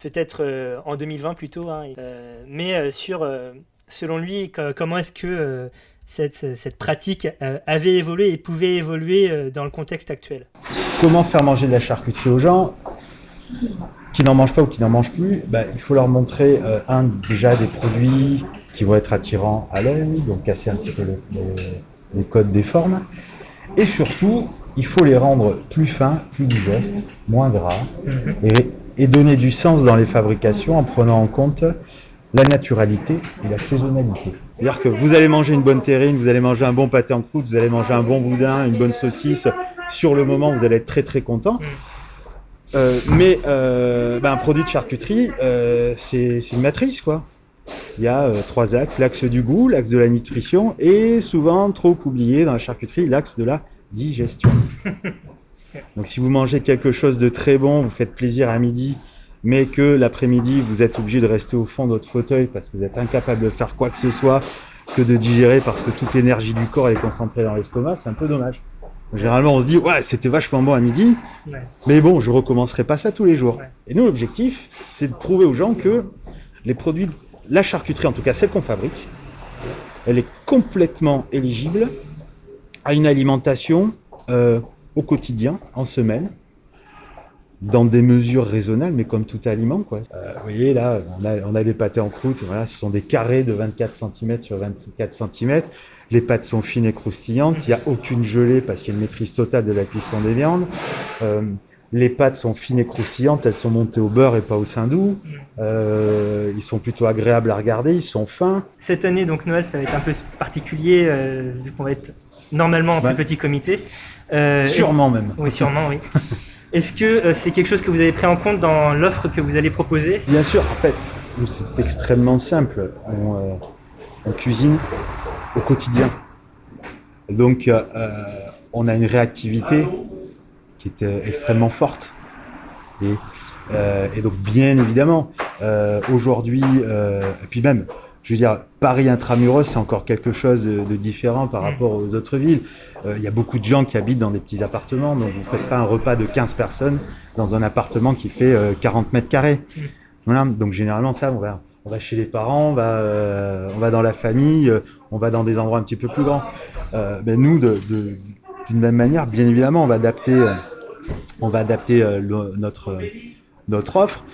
peut-être euh, en 2020 plutôt, hein, euh, mais euh, sur, euh, selon lui, co- comment est-ce que euh, cette, cette pratique euh, avait évolué et pouvait évoluer euh, dans le contexte actuel? Comment faire manger de la charcuterie aux gens? Qui n'en mangent pas ou qui n'en mangent plus Ben, Il faut leur montrer, euh, un, déjà des produits qui vont être attirants à l'œil, donc casser un petit peu le- les, les codes des formes. Et surtout, il faut les rendre plus fins, plus digestes, moins gras, et, et donner du sens dans les fabrications en prenant en compte la naturalité et la saisonnalité. C'est-à-dire que vous allez manger une bonne terrine, vous allez manger un bon pâté en croûte, vous allez manger un bon boudin, une bonne saucisse. Sur le moment, vous allez être très très content. Euh, mais euh, bah, un produit de charcuterie, euh, c'est une matrice, quoi. Il y a trois axes l'axe du goût, l'axe de la nutrition et souvent trop oublié dans la charcuterie, l'axe de la digestion. Donc, si vous mangez quelque chose de très bon, vous faites plaisir à midi, mais que l'après-midi vous êtes obligé de rester au fond de votre fauteuil parce que vous êtes incapable de faire quoi que ce soit que de digérer parce que toute l'énergie du corps est concentrée dans l'estomac, c'est un peu dommage. Généralement, on se dit, ouais, c'était vachement bon à midi, Ouais. mais bon, je recommencerai pas ça tous les jours. Ouais. Et nous, l'objectif, c'est de prouver aux gens que les produits, la charcuterie, en tout cas celle qu'on fabrique, elle est complètement éligible à une alimentation euh, au quotidien, en semaine, dans des mesures raisonnables, mais comme tout aliment. Quoi. Euh, vous voyez, là, on a, on a des pâtés en croûte, voilà, ce sont des carrés de 24 cm sur 24 cm. Les pâtes sont fines et croustillantes, il n'y a aucune gelée parce qu'il y a une maîtrise totale de la cuisson des viandes. Euh, les pâtes sont fines et croustillantes, elles sont montées au beurre et pas au saindoux. Euh, ils sont plutôt agréables à regarder, ils sont fins. Cette année, donc Noël, ça va être un peu particulier, euh, vu qu'on va être normalement en plus petit comité. Euh, Sûrement même. Oui, sûrement, oui. Est-ce que c'est quelque chose que vous avez pris en compte dans l'offre que vous allez proposer? Bien sûr, en fait, c'est extrêmement simple. On, on cuisine au quotidien. Donc, euh, euh, on a une réactivité qui est euh, extrêmement forte. Et, donc, bien évidemment, aujourd'hui, et puis même, je veux dire, Paris intramuros, c'est encore quelque chose de, différent par rapport aux autres villes. Il y a beaucoup de gens qui habitent dans des petits appartements, donc vous ne faites pas un repas de 15 personnes dans un appartement qui fait euh, 40 mètres carrés. Voilà, donc généralement ça, on va, on va chez les parents, on va, on va dans la famille, on va dans des endroits un petit peu plus grands. Euh, ben nous, de- de- d'une même manière, bien évidemment, on va adapter, euh, on va adapter euh, le- notre, euh, notre offre,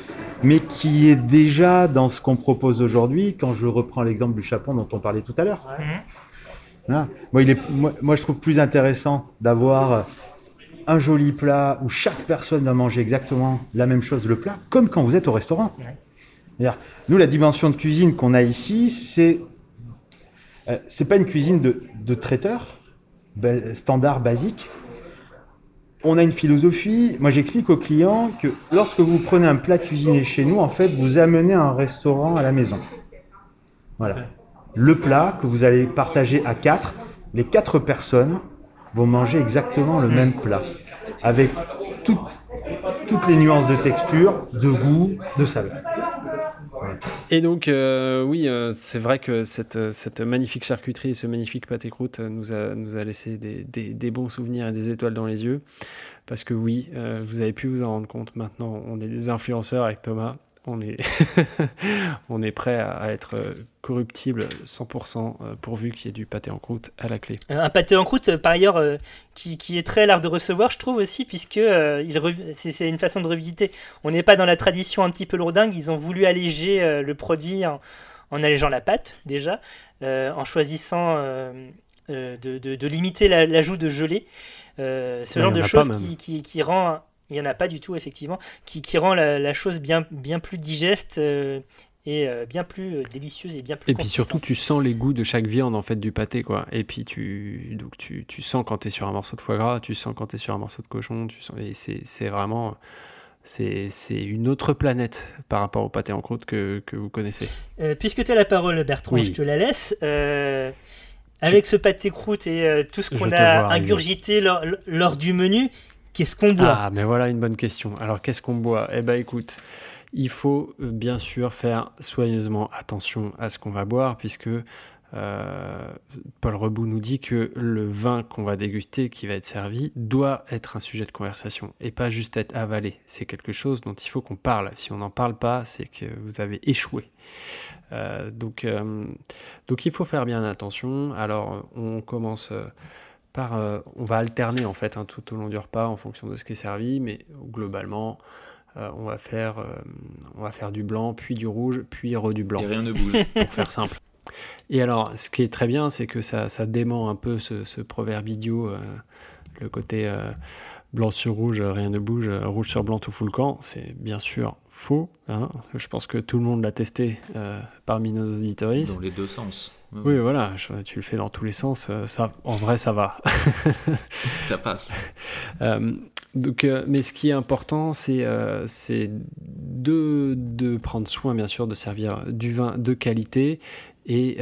mais qui est déjà dans ce qu'on propose aujourd'hui. Quand je reprends l'exemple du chapon dont on parlait tout à l'heure, voilà. Moi, il est, moi, moi, je trouve plus intéressant d'avoir un joli plat où chaque personne va manger exactement la même chose, le plat, comme quand vous êtes au restaurant. Nous, la dimension de cuisine qu'on a ici, c'est euh, c'est pas une cuisine de, de traiteur ba- standard, basique. On a une philosophie. Moi, j'explique aux clients que lorsque vous prenez un plat cuisiné chez nous, en fait, vous amenez un restaurant à la maison. Voilà. Le plat que vous allez partager à quatre, les quatre personnes vont manger exactement le même plat, avec tout- toutes les nuances de texture, de goût, de saveur. Et donc, euh, oui, euh, c'est vrai que cette, euh, magnifique charcuterie, ce magnifique pâté croûte nous a, laissé des, bons souvenirs et des étoiles dans les yeux. Parce que oui, vous avez pu vous en rendre compte maintenant, on est des influenceurs avec Thomas. On est, on est prêt à, être euh, corruptible 100% euh, pourvu qu'il y ait du pâté en croûte à la clé. Euh, Un pâté en croûte, par ailleurs, euh, qui, qui est très l'art de recevoir, je trouve aussi, puisque euh, il c'est une façon de revisiter. On n'est pas dans la tradition un petit peu lourdingue, ils ont voulu alléger euh, le produit en, en allégeant la pâte, déjà, euh, en choisissant de, de- de limiter la- l'ajout de gelée. Euh, ce genre de choses qui rend. Il n'y en a pas du tout, effectivement, qui, qui rend la, la chose bien, bien plus digeste euh, et euh, bien plus euh, délicieuse et bien plus Et puis surtout, tu sens les goûts de chaque viande en fait du pâté quoi. Et puis tu donc tu, tu sens quand tu es sur un morceau de foie gras, tu sens quand tu es sur un morceau de cochon, tu sens et c'est c'est vraiment c'est c'est une autre planète par rapport au pâté en croûte que, que vous connaissez. Euh, puisque tu as la parole, Bertrand, Oui. je te la laisse. Euh, avec ce pâté croûte et euh, tout ce qu'on a ingurgité lors, lors du menu, qu'est-ce qu'on boit Ah, mais voilà une bonne question. Alors, qu'est-ce qu'on boit? Eh ben, écoute, il faut euh, bien sûr faire soigneusement attention à ce qu'on va boire, puisque euh, Paul Rebout nous dit que le vin qu'on va déguster, qui va être servi, doit être un sujet de conversation et pas juste être avalé. C'est quelque chose dont il faut qu'on parle. Si on n'en parle pas, c'est que vous avez échoué. Euh, donc, donc, il faut faire bien attention. Alors, on commence. Euh, par, euh, on va alterner en fait hein, tout au long du repas en fonction de ce qui est servi, mais globalement, euh, on, va faire, euh, on va faire du blanc, puis du rouge, puis re du blanc, Et rien ne bouge. pour faire simple. Et alors, ce qui est très bien, c'est que ça, ça dément un peu ce, ce proverbe idiot, le côté blanc sur rouge, rien ne bouge, rouge sur blanc, tout fout le camp. C'est bien sûr faux. hein. Je pense que tout le monde l'a testé parmi nos auditeurs. Dans les deux sens. Oui, voilà, je- tu le fais dans tous les sens. euh, Ça, en vrai, ça va. Ça passe. Euh, Donc, euh, mais ce qui est important, c'est euh, de, de prendre soin, bien sûr, de servir du vin de qualité et,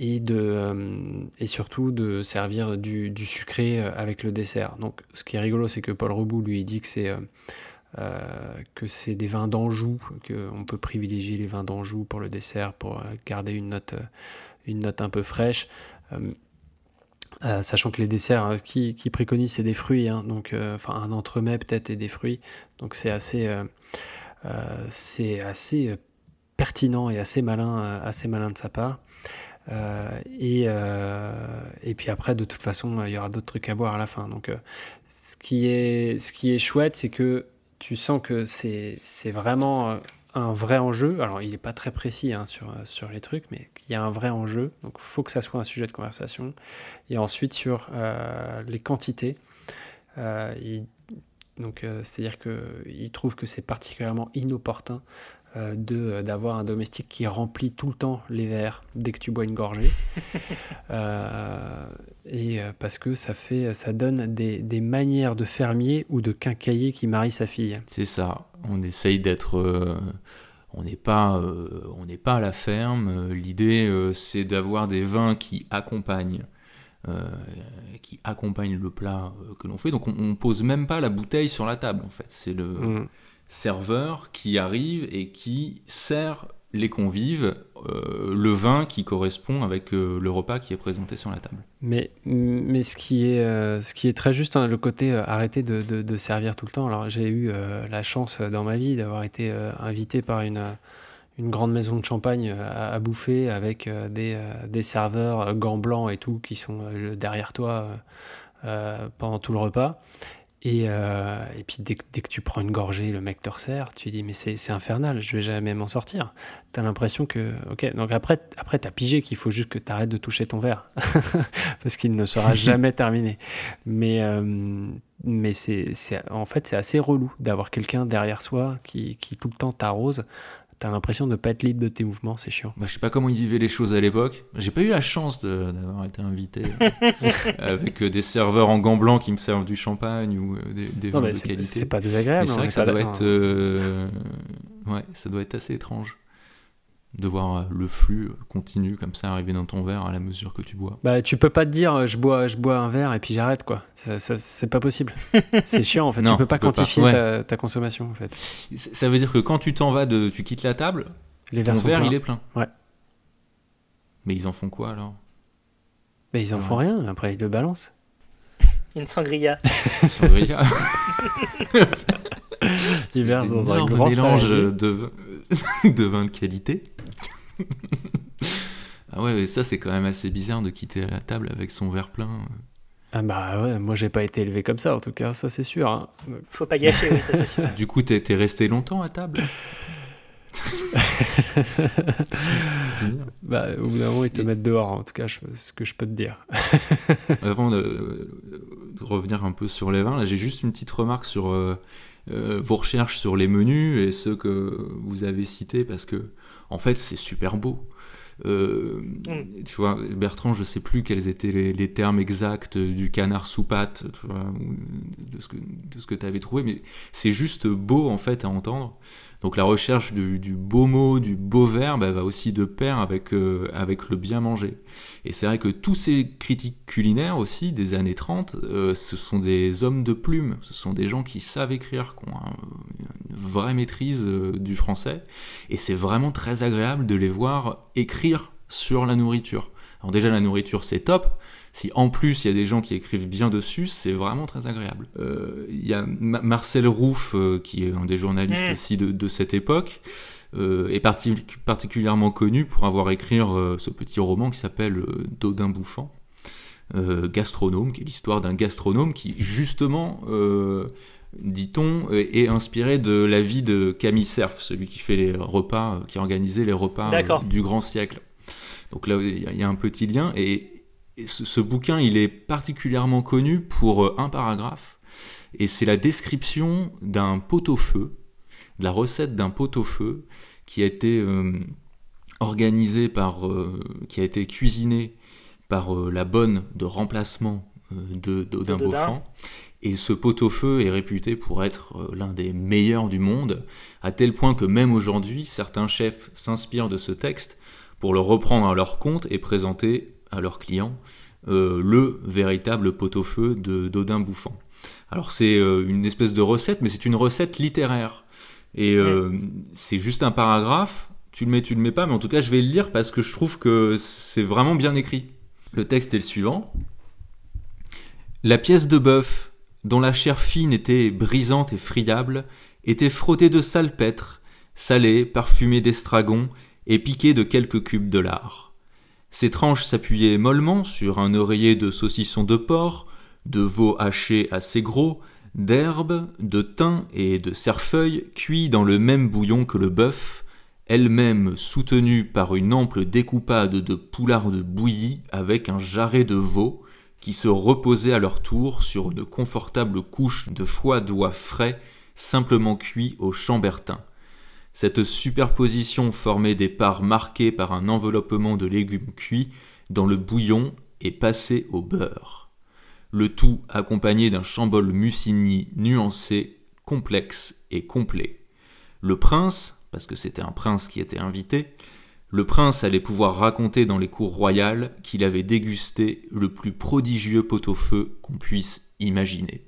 et, de, et surtout de servir du, du sucré avec le dessert. Donc, ce qui est rigolo, c'est que Paul Rebout, lui, il dit que c'est que c'est des vins d'Anjou, qu'on peut privilégier les vins d'Anjou pour le dessert, pour euh, garder une note, euh, une note un peu fraîche. Euh, euh, sachant que les desserts hein, qui, préconisent c'est des fruits, hein, donc euh, un entremets peut-être et des fruits, donc c'est assez, euh, euh, assez euh, pertinent et assez malin, euh, assez malin de sa part. Euh, et, euh, et puis après, de toute façon, il y aura d'autres trucs à boire à la fin. Donc, euh, ce qui est, ce qui est chouette, c'est que tu sens que c'est, c'est vraiment euh, un vrai enjeu. Alors, il n'est pas très précis hein, sur, sur les trucs, mais il y a un vrai enjeu. Donc, il faut que ça soit un sujet de conversation. Et ensuite, sur euh, les quantités. Euh, il- donc, euh, c'est-à-dire qu'il trouve que c'est particulièrement inopportun euh, de, d'avoir un domestique qui remplit tout le temps les verres dès que tu bois une gorgée. Et euh, parce que ça, fait, ça donne des, des manières de fermier ou de quincailler qui marie sa fille. C'est ça. On essaye d'être. euh, on n'est pas, euh, on n'est pas à la ferme. L'idée, euh, c'est d'avoir des vins qui accompagnent, qui accompagnent le plat que l'on fait. Donc, on, on pose même pas la bouteille sur la table. En fait, c'est le Mm. serveur qui arrive et qui sert les convives euh, le vin qui correspond avec euh, le repas qui est présenté sur la table. Mais, mais ce, qui est, euh, ce qui est très juste, hein, le côté arrêter de, de- servir tout le temps. Alors, j'ai eu la chance dans ma vie d'avoir été invité par une, une grande maison de champagne à, à bouffer avec des, des serveurs gants blancs et tout qui sont derrière toi pendant tout le repas. Et, euh, et puis dès que, dès que tu prends une gorgée, le mec te resserre, tu dis mais c'est c'est infernal, je vais jamais m'en sortir. T'as l'impression que... Ok, donc après, après t'as pigé qu'il faut juste que t'arrêtes de toucher ton verre, parce qu'il ne sera jamais terminé. Mais, euh, mais c'est c'est- en fait c'est assez relou d'avoir quelqu'un derrière soi qui, qui tout le temps t'arrose. T'as l'impression de ne pas être libre de tes mouvements, c'est chiant. Bah, je sais pas comment ils vivaient les choses à l'époque. J'ai pas eu la chance d'avoir été invité euh, avec euh, des serveurs en gants blancs qui me servent du champagne ou euh, des, des Non vins mais de qualité. c'est pas désagréable. c'est on vrai que ça doit être, euh, ouais, ça doit être assez étrange de voir euh, le flux continu comme ça arriver dans ton verre à la mesure que tu bois. Bah, tu peux pas te dire euh, je bois, je bois un verre et puis j'arrête quoi. Ça, ça- c'est pas possible. c'est chiant en fait. Non, tu peux pas tu peux pas. quantifier Ouais. ta, ta consommation en fait. Ça veut dire que quand tu t'en vas, de, tu quittes la table, Les ton verre il est plein. Ouais. Mais ils en font quoi alors? Mais ils en font rien. Après ils le balancent. Une sangria. Sangria. Ils versent dans un grand mélange de, de vin de qualité. Ah ouais, mais ça c'est quand même assez bizarre de quitter la table avec son verre plein. Ah bah ouais, moi j'ai pas été élevé comme ça en tout cas, ça c'est sûr. hein. Faut pas gâcher, oui, ça c'est sûr. Du coup, t'es t'es resté longtemps à table? Bah, au bout d'un moment ils te mettent dehors en tout cas, je- ce que je peux te dire. Avant de, de revenir un peu sur les vins, là j'ai juste une petite remarque sur euh, euh, vos recherches sur les menus et ceux que vous avez cités parce que en fait c'est super beau. Euh, Tu vois, Bertrand, je sais plus quels étaient les, les termes exacts du canard sous patte, tu vois, de ce que de ce que tu avais trouvé, mais c'est juste beau en fait à entendre. Donc la recherche du, beau mot, du beau verbe, elle va aussi de pair avec euh, avec le bien manger. Et c'est vrai que tous ces critiques culinaires aussi des années 30, euh, ce sont des hommes de plume, ce sont des gens qui savent écrire, qui ont un- une vraie maîtrise euh, du français, et c'est vraiment très agréable de les voir écrire sur la nourriture. Alors déjà la nourriture c'est top, si en plus il y a des gens qui écrivent bien dessus, c'est vraiment très agréable. Euh, Il y a Ma- Marcel Rouff, euh, qui est un des journalistes Mm. aussi de, de cette époque, euh, est parti- particulièrement connu pour avoir écrit ce petit roman qui s'appelle Dodin bouffant, gastronome, qui est l'histoire d'un gastronome qui justement, dit-on, est inspiré de la vie de Camille Cerf, celui qui fait les repas, qui organisait les repas du grand siècle. Donc là, il y a- il y a un petit lien et, et ce, ce bouquin, il est particulièrement connu pour euh, un paragraphe et c'est la description d'un pot-au-feu, de la recette d'un pot-au-feu qui a été euh, organisé par, euh, qui a été cuisiné par euh, la bonne de remplacement de d'Odin. Beaufort Et ce pot-au-feu est réputé pour être l'un des meilleurs du monde, à tel point que même aujourd'hui, certains chefs s'inspirent de ce texte pour le reprendre à leur compte et présenter à leurs clients euh, le véritable pot-au-feu de d'Odin Bouffant. Alors c'est euh, une espèce de recette, mais c'est une recette littéraire. Et c'est juste un paragraphe, tu le mets, tu le mets pas, mais en tout cas je vais le lire parce que je trouve que c'est vraiment bien écrit. Le texte est le suivant. La pièce de bœuf dont la chair fine était brisante et friable, était frottée de salpêtre, salée, parfumée d'estragon et piquée de quelques cubes de lard. Ses tranches s'appuyaient mollement sur un oreiller de saucisson de porc, de veau haché assez gros, d'herbes, de thym et de cerfeuil cuits dans le même bouillon que le bœuf, elle-même soutenue par une ample découpade de poularde bouillie avec un jarret de veau, qui se reposaient à leur tour sur une confortable couche de foie d'oie frais simplement cuit au chambertin. Cette superposition formait des parts marquées par un enveloppement de légumes cuits dans le bouillon et passés au beurre. Le tout accompagné d'un chambol musigny nuancé, complexe et complet. Le prince, parce que c'était un prince qui était invité, le prince allait pouvoir raconter dans les cours royales qu'il avait dégusté le plus prodigieux pot-au-feu qu'on puisse imaginer.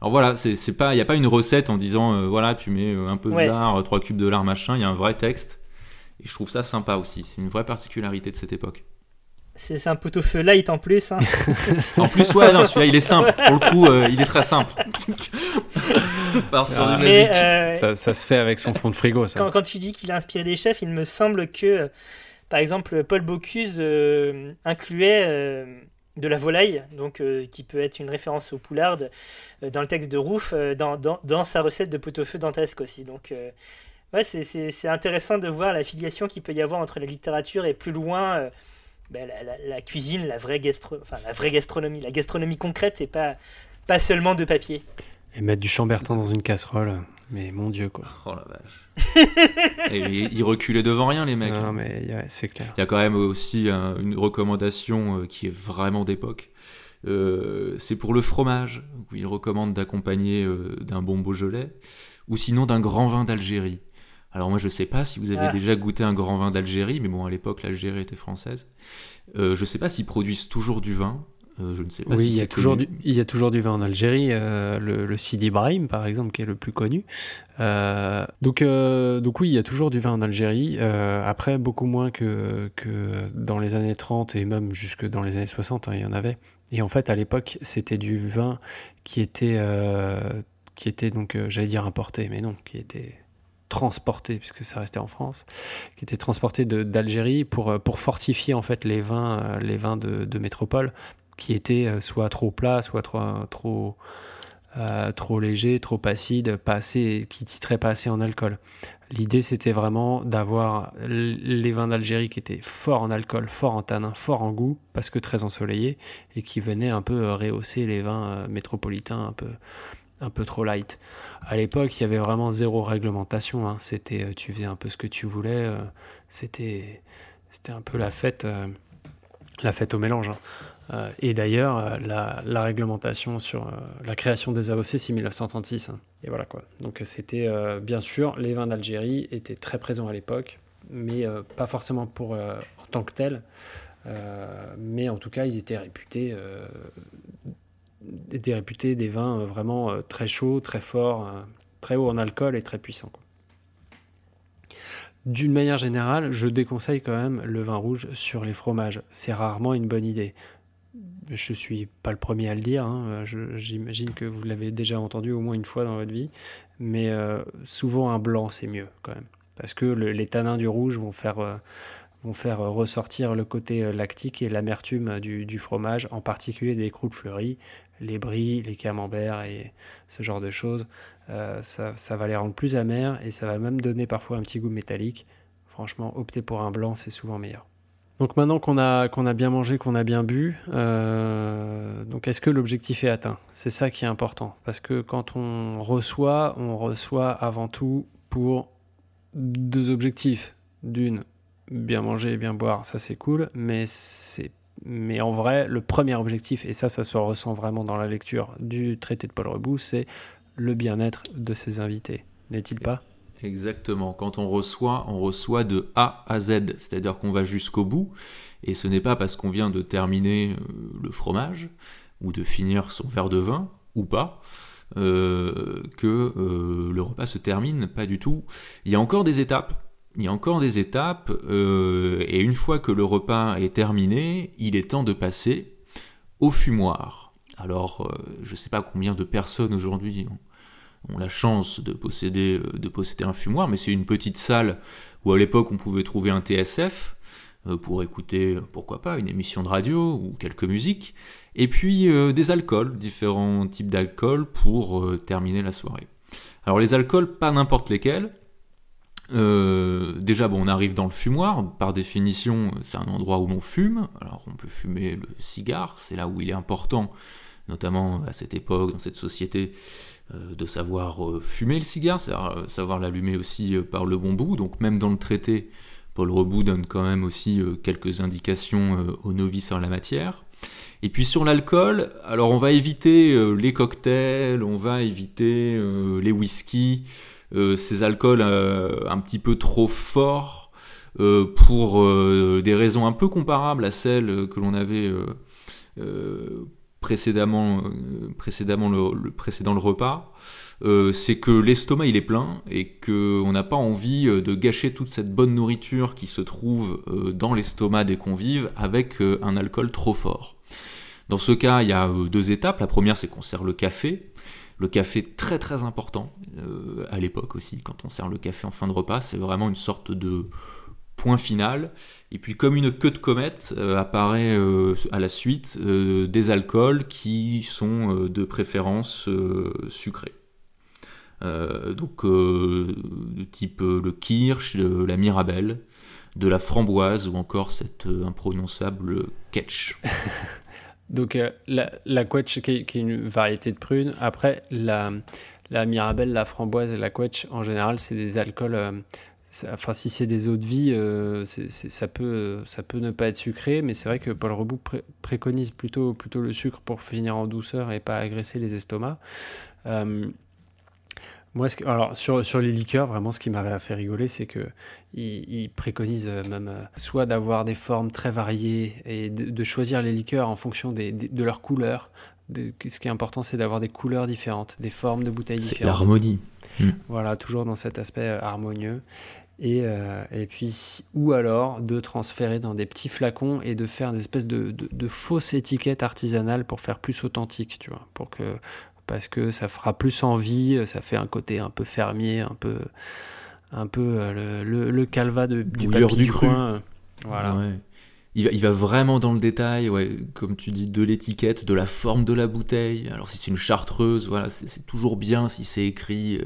Alors voilà, c'est pas, il n'y a pas une recette en disant euh, voilà, tu mets euh, un peu de lard, trois cubes de lard, machin. Il y a un vrai texte. Et je trouve ça sympa aussi. C'est une vraie particularité de cette époque. C'est un pot-au-feu light en plus. Hein. en plus, ouais, non, celui-là, il est simple. Pour le coup, euh, il est très simple. Ah, mais, euh, ça, se fait avec son fond de frigo, ça. Quand, tu dis qu'il a inspiré des chefs, il me semble que, par exemple, Paul Bocuse euh, incluait de la volaille, donc qui peut être une référence au poulard, dans le texte de Rouf, dans, dans, dans, sa recette de pot-au-feu dantesque aussi. Donc, ouais, c'est intéressant de voir la filiation qu'il peut y avoir entre la littérature et plus loin ben, la, cuisine, la vraie, gastro... la vraie gastronomie, la gastronomie concrète et pas, pas seulement de papier. Et mettre du chambertin dans une casserole, mais mon dieu quoi. Oh la vache. et ils reculaient devant rien les mecs. Non hein. mais c'est clair. Il y a quand même aussi une recommandation euh, qui est vraiment d'époque. Euh, c'est pour le fromage, où il recommande d'accompagner euh, d'un bon Beaujolais, ou sinon d'un grand vin d'Algérie. Alors moi je sais pas si vous avez ah. déjà goûté un grand vin d'Algérie, mais bon à l'époque l'Algérie était française. Euh, je sais pas s'ils produisent toujours du vin. Euh, je ne sais pas. Oui, il, y a toujours du, il y a toujours du vin en Algérie. Euh, le, le Sidi Ibrahim, par exemple, qui est le plus connu. Euh, donc, donc oui, il y a toujours du vin en Algérie. après, beaucoup moins que, que dans les années 30 et même jusque dans les années 60, hein, il y en avait. Et en fait, à l'époque, c'était du vin qui était, qui était donc, j'allais dire importé, mais non, qui était transporté, puisque ça restait en France, qui était transporté d'Algérie pour, pour fortifier en fait les vins, les vins de, de métropole qui étaient euh, soit trop plats, soit trop, trop, trop légers, trop acides, pas qui titraient pas assez en alcool. L'idée c'était vraiment d'avoir les vins d'Algérie qui étaient forts en alcool, forts en tanin, forts en goût, parce que très ensoleillés, et qui venaient un peu rehausser les vins métropolitains un peu, un peu trop light. À l'époque, il y avait vraiment zéro réglementation. Hein. C'était, euh, tu faisais un peu ce que tu voulais. Euh, c'était, un peu la fête, euh, la fête au mélange. Hein. Et d'ailleurs, la, réglementation sur la création des AOC, c'est 1936. Hein. Et voilà quoi. Donc c'était, bien sûr, les vins d'Algérie étaient très présents à l'époque, mais pas forcément pour en tant que tels. mais en tout cas, ils étaient réputés étaient réputés des vins euh, vraiment euh, très chauds, très forts, euh, très hauts en alcool et très puissants. D'une manière générale, je déconseille quand même le vin rouge sur les fromages. C'est rarement une bonne idée. Je suis pas le premier à le dire, hein. j'imagine que vous l'avez déjà entendu au moins une fois dans votre vie, mais souvent un blanc c'est mieux quand même. Parce que les tanins du rouge vont faire, faire ressortir le côté lactique et l'amertume du, fromage, en particulier des croûtes fleuries, les bris, les camemberts et ce genre de choses, euh, ça, va les rendre plus amers et ça va même donner parfois un petit goût métallique. Franchement, opter pour un blanc, c'est souvent meilleur. Donc maintenant qu'on a, qu'on a bien mangé, qu'on a bien bu, euh, donc est-ce que l'objectif est atteint? C'est ça qui est important. Parce que quand on reçoit, on reçoit avant tout pour deux objectifs. D'une, bien manger et bien boire, ça c'est cool, mais c'est Mais en vrai, le premier objectif, et ça, ça se ressent vraiment dans la lecture du traité de Paul Rebout, c'est le bien-être de ses invités. N'est-il pas? Exactement. Quand on reçoit, on reçoit de A à Z, c'est-à-dire qu'on va jusqu'au bout. Et ce n'est pas parce qu'on vient de terminer euh, le fromage ou de finir son verre de vin ou pas euh, que euh, le repas se termine. Pas du tout. Il y a encore des étapes. Il y a encore des étapes. et une fois que le repas est terminé, il est temps de passer au fumoir. Alors, je ne sais pas combien de personnes aujourd'hui ont la chance de posséder, euh, de posséder un fumoir, mais c'est une petite salle où à l'époque on pouvait trouver un TSF euh, pour écouter, pourquoi pas, une émission de radio ou quelques musiques, et puis euh, des alcools, différents types d'alcools pour terminer la soirée. Alors les alcools, pas n'importe lesquels. déjà, bon, on arrive dans le fumoir. Par définition, c'est un endroit où l'on fume. Alors, on peut fumer le cigare. C'est là où il est important, notamment à cette époque, dans cette société, de savoir euh, fumer le cigare, euh, savoir l'allumer aussi par le bon bout. Donc même dans le traité, Paul Rebout donne quand même aussi quelques indications aux novices en la matière. Et puis sur l'alcool, alors on va éviter les cocktails, on va éviter les whiskies, ces alcools un petit peu trop forts pour des raisons un peu comparables à celles que l'on avait précédemment, euh, précédemment le, le repas, euh, c'est que l'estomac il est plein et qu'on n'a pas envie euh, de gâcher toute cette bonne nourriture qui se trouve dans l'estomac des convives avec un alcool trop fort. Dans ce cas, il y a deux étapes. La première, c'est qu'on sert le café. Le café très très important à l'époque aussi, quand on sert le café en fin de repas, c'est vraiment une sorte de point final. Et puis comme une queue de comète euh, apparaît euh, à la suite euh, des alcools qui sont de préférence sucrés. donc de type le kirsch, la mirabelle, de la framboise ou encore cette imprononçable ketch. donc la, la quetch qui est, une variété de prune. Après la, la mirabelle, la framboise et la quetch en général c'est des alcools Enfin, si c'est des eaux de vie, euh, ça, peut, ça peut ne pas être sucré, mais c'est vrai que Paul Rebout préconise plutôt, plutôt le sucre pour finir en douceur et pas agresser les estomacs. Euh, moi, ce alors sur, sur les liqueurs, vraiment, ce qui m'avait fait rigoler, c'est que il, préconise même euh, soit d'avoir des formes très variées et de, choisir les liqueurs en fonction des, de leur couleur. De, ce qui est important, c'est d'avoir des couleurs différentes, des formes de bouteilles différentes. L'harmonie. Mm. Voilà, toujours dans cet aspect euh, harmonieux. Et, euh, et, puis, ou alors de transférer dans des petits flacons et de faire des espèces de, de, fausses étiquettes artisanales pour faire plus authentique, tu vois, pour que, parce que ça fera plus envie, ça fait un côté un peu fermier, un peu, un peu euh, le, le, calva de, du du coin. Voilà. Il va, il va, vraiment dans le détail, ouais, comme tu dis, de l'étiquette, de la forme de la bouteille. Alors si c'est une chartreuse, voilà, c'est toujours bien si c'est écrit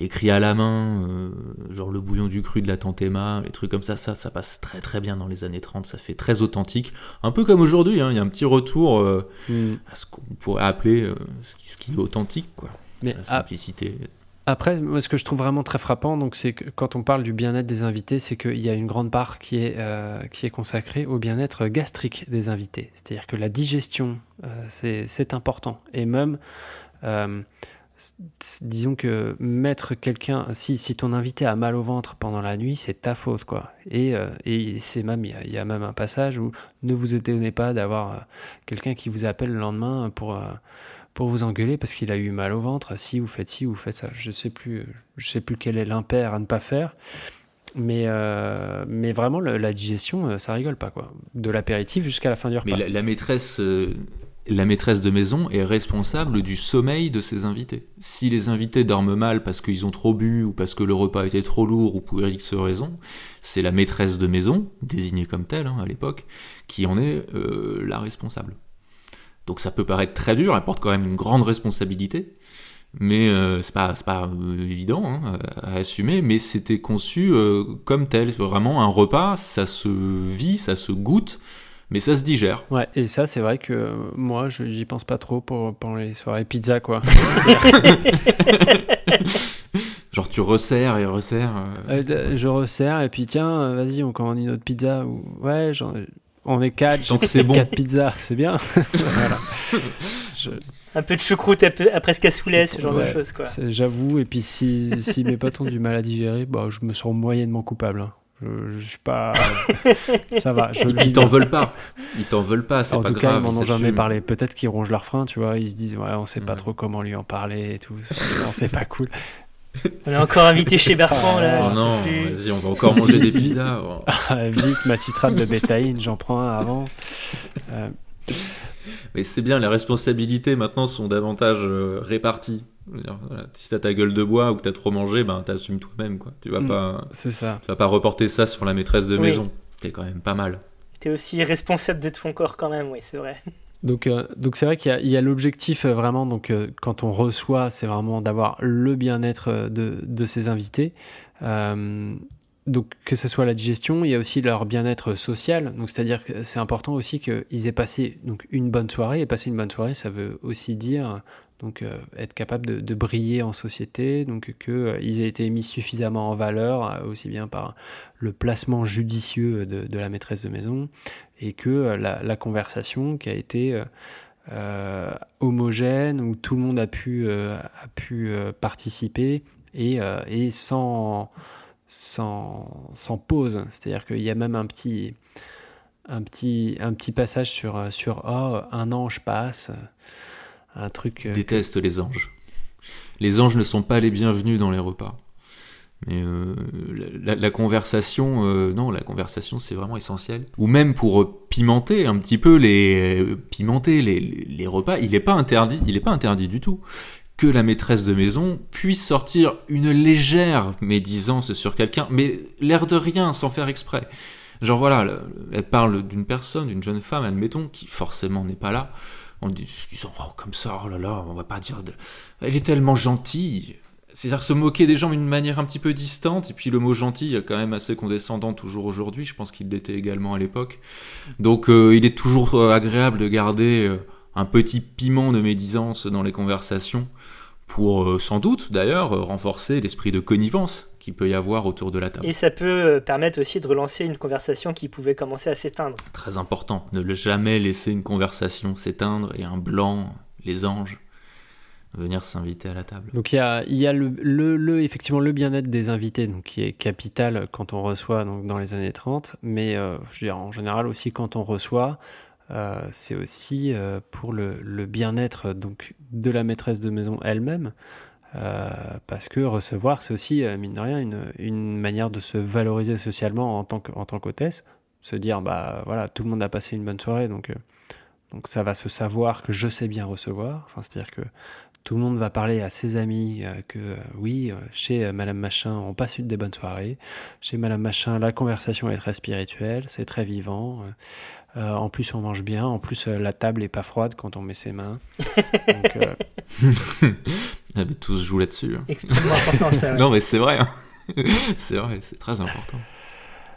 écrit à la main, euh, genre le bouillon du cru de la tante Emma, les trucs comme ça, ça, ça passe très très bien dans les années 30, ça fait très authentique. Un peu comme aujourd'hui, hein, il y a un petit retour euh, hmm. à ce qu'on pourrait appeler euh, ce, qui, est authentique, quoi. Mais la simplicité. Après, ce que je trouve vraiment très frappant, donc, c'est que quand on parle du bien-être des invités, c'est qu'il y a une grande part qui est, qui est consacrée au bien-être gastrique des invités. C'est-à-dire que la digestion, c'est important. Et même, disons que mettre quelqu'un, si, si ton invité a mal au ventre pendant la nuit, c'est ta faute, quoi. Et, euh, et c'est même, il y, a même un passage où ne vous étonnez pas d'avoir euh, quelqu'un qui vous appelle le lendemain pour, euh, pour vous engueuler parce qu'il a eu mal au ventre. Si vous faites ci, vous faites ça. Je sais plus, je sais plus quel est l'impair à ne pas faire. Mais, mais vraiment, la digestion, ça rigole pas, quoi. De l'apéritif jusqu'à la fin du repas. Mais la maîtresse la maîtresse de maison est responsable du sommeil de ses invités. Si les invités dorment mal parce qu'ils ont trop bu ou parce que le repas était trop lourd ou pour X raison, c'est la maîtresse de maison, désignée comme telle hein, à l'époque, qui en est euh, la responsable. Donc ça peut paraître très dur, elle porte quand même une grande responsabilité, mais euh, c'est pas, pas euh, évident hein, à assumer, mais c'était conçu comme tel. Vraiment un repas, ça se vit, ça se goûte, mais ça se digère. Ouais, et ça, c'est vrai que moi, je j'y pense pas trop pour, pendant les soirées pizza, quoi. Genre, tu resserres et resserres. Euh. Euh, je resserre, et puis tiens, vas-y, on commande une autre pizza. Ou... Ouais, genre, on est quatre, que c'est bon. quatre pizzas, c'est bien. Voilà. Je- Un peu de choucroute après après ce cassoulet, ce genre de choses, J'avoue, et puis si, si mes potes ont du mal à digérer, bah, je me sens moyennement coupable. hein. Je, je suis pas. Ça va, je Ils t'en veulent pas. Ils t'en veulent pas, c'est En pas tout cas, grave. ils m'en ont jamais parlé. Peut-être qu'ils rongent leur frein, tu vois. Ils se disent, ouais, on sait pas Ouais. trop comment lui en parler et tout. C'est pas cool. On est encore invité chez Bertrand, là. Oh non, vas-y, on va encore manger des pizzas. Oh. Ah, Vite, ma citrate de bétaïne, j'en prends un avant. Euh, Mais c'est bien, les responsabilités maintenant sont davantage euh, réparties. Voilà, si t'as ta gueule de bois ou que t'as trop mangé, ben t'assumes toi-même, quoi. Tu vas Mm. pas, c'est ça. tu vas pas reporter ça sur la maîtresse de Oui. maison, ce qui est quand même pas mal. T'es aussi responsable de ton corps quand même, oui, c'est vrai. Donc, euh, donc c'est vrai qu'il y a- l'objectif euh, vraiment, donc, euh, quand on reçoit, c'est vraiment d'avoir le bien-être euh, de, de ses invités. Euh, donc que ce soit la digestion, il y a aussi leur bien-être social. Donc c'est-à-dire que c'est important aussi qu'ils aient passé donc, une bonne soirée. Et passer une bonne soirée, ça veut aussi dire donc, euh, être capable de, briller en société, donc qu'ils aient été mis suffisamment en valeur, euh, aussi bien par le placement judicieux de, la maîtresse de maison, et que euh, la, conversation qui a été euh, euh, homogène, où tout le monde a pu, euh, euh, participer, et, euh, sans, pause. C'est-à-dire qu'il y a même un petit, passage sur, euh, sur oh, un ange passe, euh, déteste les anges. Les anges ne sont pas les bienvenus dans les repas. Mais euh, la, conversation, euh, non, la conversation c'est vraiment essentiel. Ou même pour pimenter un petit peu les pimenter les, les- repas, il n'est pas interdit, il est pas interdit du tout que la maîtresse de maison puisse sortir une légère médisance sur quelqu'un, mais l'air de rien, sans faire exprès. Genre voilà, le- elle parle d'une personne, d'une jeune femme, admettons, qui forcément n'est pas là, en dis- disant oh comme ça, oh là là, on va pas dire, elle est tellement gentille. C'est-à-dire se moquer des gens d'une manière un petit peu distante, et puis le mot gentil est quand même assez condescendant toujours aujourd'hui, je pense qu'il l'était également à l'époque. Donc euh, il est toujours euh, agréable de garder euh, un petit piment de médisance dans les conversations, pour sans doute d'ailleurs renforcer l'esprit de connivence qu'il peut y avoir autour de la table. Et ça peut euh, permettre aussi de relancer une conversation qui pouvait commencer à s'éteindre. Très important, ne jamais laisser une conversation s'éteindre et un blanc, les anges, venir s'inviter à la table. Donc il y a, il y a le, le, le- effectivement le bien-être des invités, donc qui est capital quand on reçoit donc dans les années 30, mais euh, je veux dire, en général aussi quand on reçoit, euh, c'est aussi euh, pour le, le bien-être donc de la maîtresse de maison elle-même, euh, parce que recevoir c'est aussi euh, mine de rien une, une manière de se valoriser socialement en tant que- en tant qu'hôtesse, se dire bah voilà tout le monde a passé une bonne soirée donc euh, donc ça va se savoir que je sais bien recevoir, enfin c'est-à-dire que tout le monde va parler à ses amis euh, que euh, oui, chez euh, Madame Machin, on passe une des bonnes soirées. Chez Madame Machin, la conversation est très spirituelle, c'est très vivant. euh, en plus, on mange bien. En plus, euh, la table est pas froide quand on met ses mains. Donc, euh, Ah, mais tout se joue là-dessus. hein. Extrêmement important ça. ouais. Non, mais c'est vrai. hein. c'est vrai, c'est très important.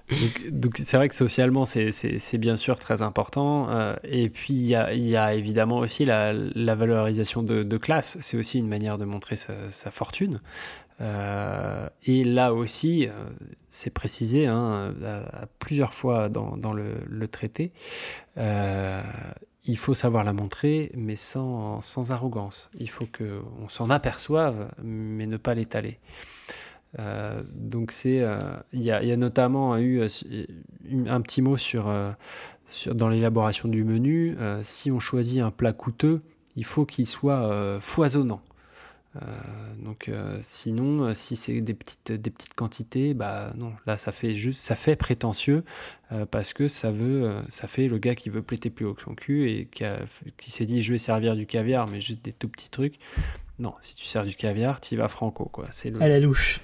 donc, donc c'est vrai que socialement, c'est- c'est c'est bien sûr très important. euh, et puis, il y a, il y a évidemment aussi la, la valorisation de, de classe. C'est aussi une manière de montrer sa, sa fortune. Euh, et là aussi, euh, c'est précisé hein, à, à plusieurs fois dans, dans le, le traité, euh, il faut savoir la montrer, mais sans, arrogance. Il faut qu'on s'en aperçoive, mais ne pas l'étaler. Euh, donc c'est, euh, il y, notamment eu euh, un petit mot sur, sur dans l'élaboration du menu. si on choisit un plat coûteux, il faut qu'il soit foisonnant. Euh, donc euh, sinon, euh, si c'est des petites, des petites quantités, bah non, là ça fait juste, ça fait prétentieux euh, parce que ça veut, ça fait le gars qui veut pléter plus haut que son cul et qui, a- qui s'est dit je vais servir du caviar mais juste des tout petits trucs. Non, si tu sers du caviar, tu vas franco quoi. C'est le, À la louche.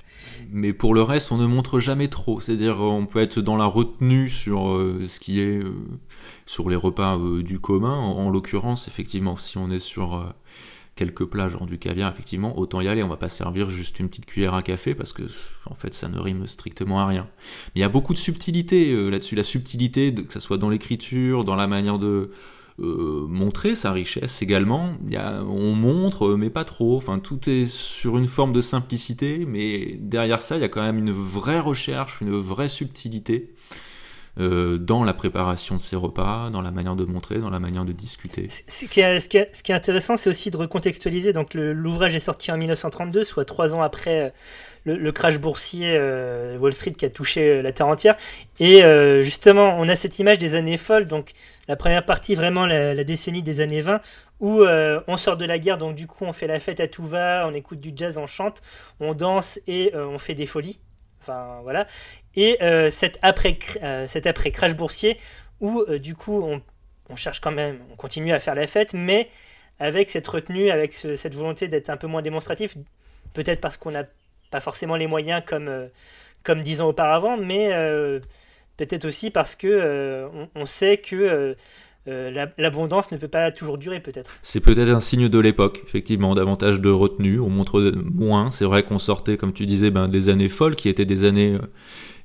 Mais pour le reste, on ne montre jamais trop. C'est-à-dire, on peut être dans la retenue sur euh, ce qui est euh, sur les repas euh, du commun. En, en l'occurrence, effectivement, si on est sur euh, quelques plats, genre du caviar, effectivement, autant y aller. On va pas servir juste une petite cuillère à café parce que, en fait, ça ne rime strictement à rien. Mais il y a beaucoup de subtilité euh, là-dessus. La subtilité, que ça soit dans l'écriture, dans la manière de euh, montrer sa richesse également. Y a, on montre, mais pas trop. Enfin, tout est sur une forme de simplicité, mais derrière ça, il y a quand même une vraie recherche, une vraie subtilité. Euh, dans la préparation de ces repas, dans la manière de montrer, dans la manière de discuter. Ce qui est, intéressant, c'est aussi de recontextualiser. Donc, l'ouvrage est sorti en 1932, soit trois ans après euh, le, crash boursier euh, Wall Street qui a touché la terre entière. Et justement, on a cette image des années folles. Donc, la première partie, vraiment la décennie des années 20, où on sort de la guerre, donc du coup, on fait la fête à tout va, on écoute du jazz, on chante, on danse et on fait des folies. Enfin, voilà. Et euh, cet, après, euh, cet après crash boursier où euh, du coup on, on, cherche quand même, on continue à faire la fête, mais avec cette retenue, avec cette volonté d'être un peu moins démonstratif, peut-être parce qu'on n'a pas forcément les moyens comme, comme dix ans auparavant, mais peut-être aussi parce que on, sait que l'abondance ne peut pas toujours durer peut-être. C'est peut-être un signe de l'époque, effectivement, davantage de retenue, on montre moins, c'est vrai qu'on sortait, comme tu disais, ben, des années folles, qui étaient des années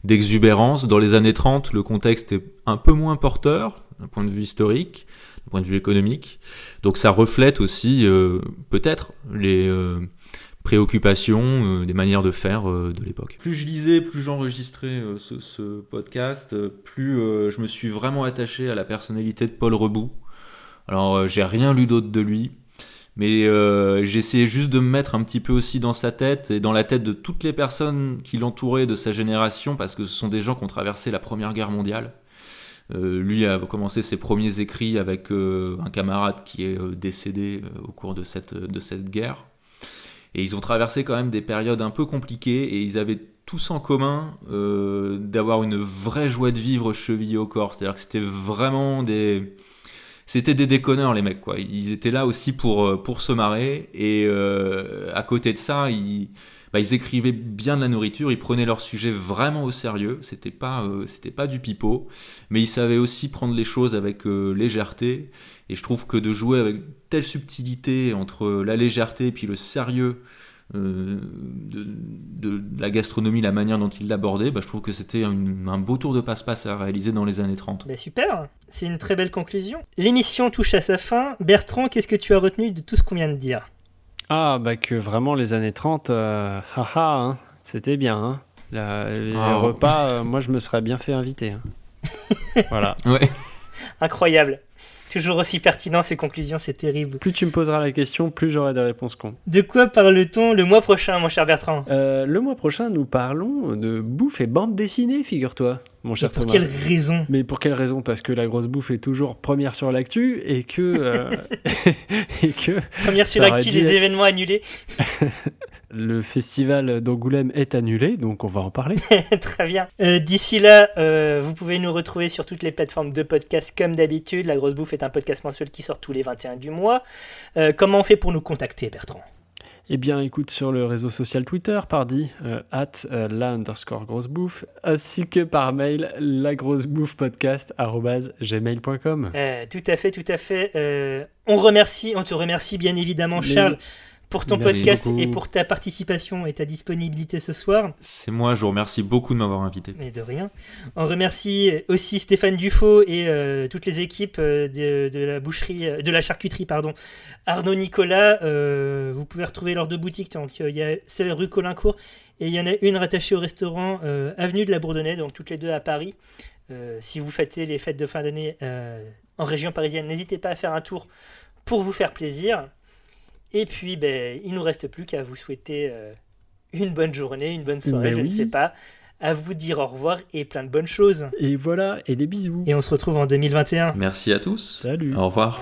d'exubérance. Dans les années 30, le contexte est un peu moins porteur, d'un point de vue historique, d'un point de vue économique, donc ça reflète aussi euh, peut-être les préoccupations, euh, des manières de faire euh, de l'époque. Plus je lisais, plus j'enregistrais euh, ce, podcast, plus je me suis vraiment attaché à la personnalité de Paul Rebout. Alors j'ai rien lu d'autre de lui, mais j'ai essayé juste de me mettre un petit peu aussi dans sa tête et dans la tête de toutes les personnes qui l'entouraient de sa génération, parce que ce sont des gens qui ont traversé la Première Guerre mondiale. lui a commencé ses premiers écrits avec un camarade qui est décédé au cours de cette, de cette guerre. Et ils ont traversé quand même des périodes un peu compliquées et ils avaient tous en commun euh, d'avoir une vraie joie de vivre chevillée au corps. C'est-à-dire que c'était vraiment des... C'était des déconneurs les mecs quoi. Ils étaient là aussi pour, euh, pour se marrer et euh, à côté de ça, ils, bah, ils écrivaient bien de la nourriture, ils prenaient leur sujet vraiment au sérieux. C'était pas, euh, c'était pas du pipeau, mais ils savaient aussi prendre les choses avec légèreté. Et je trouve que de jouer avec telle subtilité entre la légèreté et puis le sérieux euh, de, la gastronomie, la manière dont il l'abordait, bah, je trouve que c'était un, beau tour de passe-passe à réaliser dans les années 30. Bah, super, c'est une très belle conclusion. L'émission touche à sa fin. Bertrand, qu'est-ce que tu as retenu de tout ce qu'on vient de dire? Ah, bah que vraiment les années 30, euh, haha, hein, c'était bien. Hein. les ah. repas, euh, moi je me serais bien fait inviter. Hein. voilà. Ouais. Incroyable. Toujours aussi pertinent ces conclusions, c'est terrible. Plus tu me poseras la question, plus j'aurai des réponses cons. De quoi parle-t-on le mois prochain, mon cher Bertrand? Euh, Le mois prochain, nous parlons de bouffe et bande dessinée, figure-toi, mon cher pour Thomas. Pour quelle raison? Mais pour quelle raison? Parce que la grosse bouffe est toujours première sur l'actu et que. Euh, et que première sur l'actu des événements annulés. le festival d'Angoulême est annulé, donc on va en parler. Très bien. Euh, d'ici là, euh, vous pouvez nous retrouver sur toutes les plateformes de podcast comme d'habitude. La Grosse Bouffe est un podcast mensuel qui sort tous les 21 du mois. Euh, comment on fait pour nous contacter, Bertrand? Eh bien, écoute sur le réseau social Twitter, pardi, at la underscore grosse bouffe, ainsi que par mail, lagrossebouffepodcast.gmail.com. tout à fait, tout à fait. on remercie, on te remercie bien évidemment, Charles pour ton podcast et pour ta participation et ta disponibilité ce soir. C'est moi, je vous remercie beaucoup de m'avoir invité. Mais de rien. On remercie aussi Stéphane Dufaux et euh, toutes les équipes euh, de, la boucherie, euh, de la charcuterie, pardon. Arnaud Nicolas, vous pouvez retrouver leurs deux boutiques. Donc il y a celle rue Colincourt et il y en a une rattachée au restaurant avenue de la Bourdonnais, donc toutes les deux à Paris. si vous fêtez les fêtes de fin d'année en région parisienne, n'hésitez pas à faire un tour pour vous faire plaisir. Et puis, ben, il nous reste plus qu'à vous souhaiter euh, une bonne journée, une bonne soirée, ben je ne sais pas. À vous dire au revoir et plein de bonnes choses. Et voilà, et des bisous. Et on se retrouve en 2021. Merci à tous. Salut. Au revoir.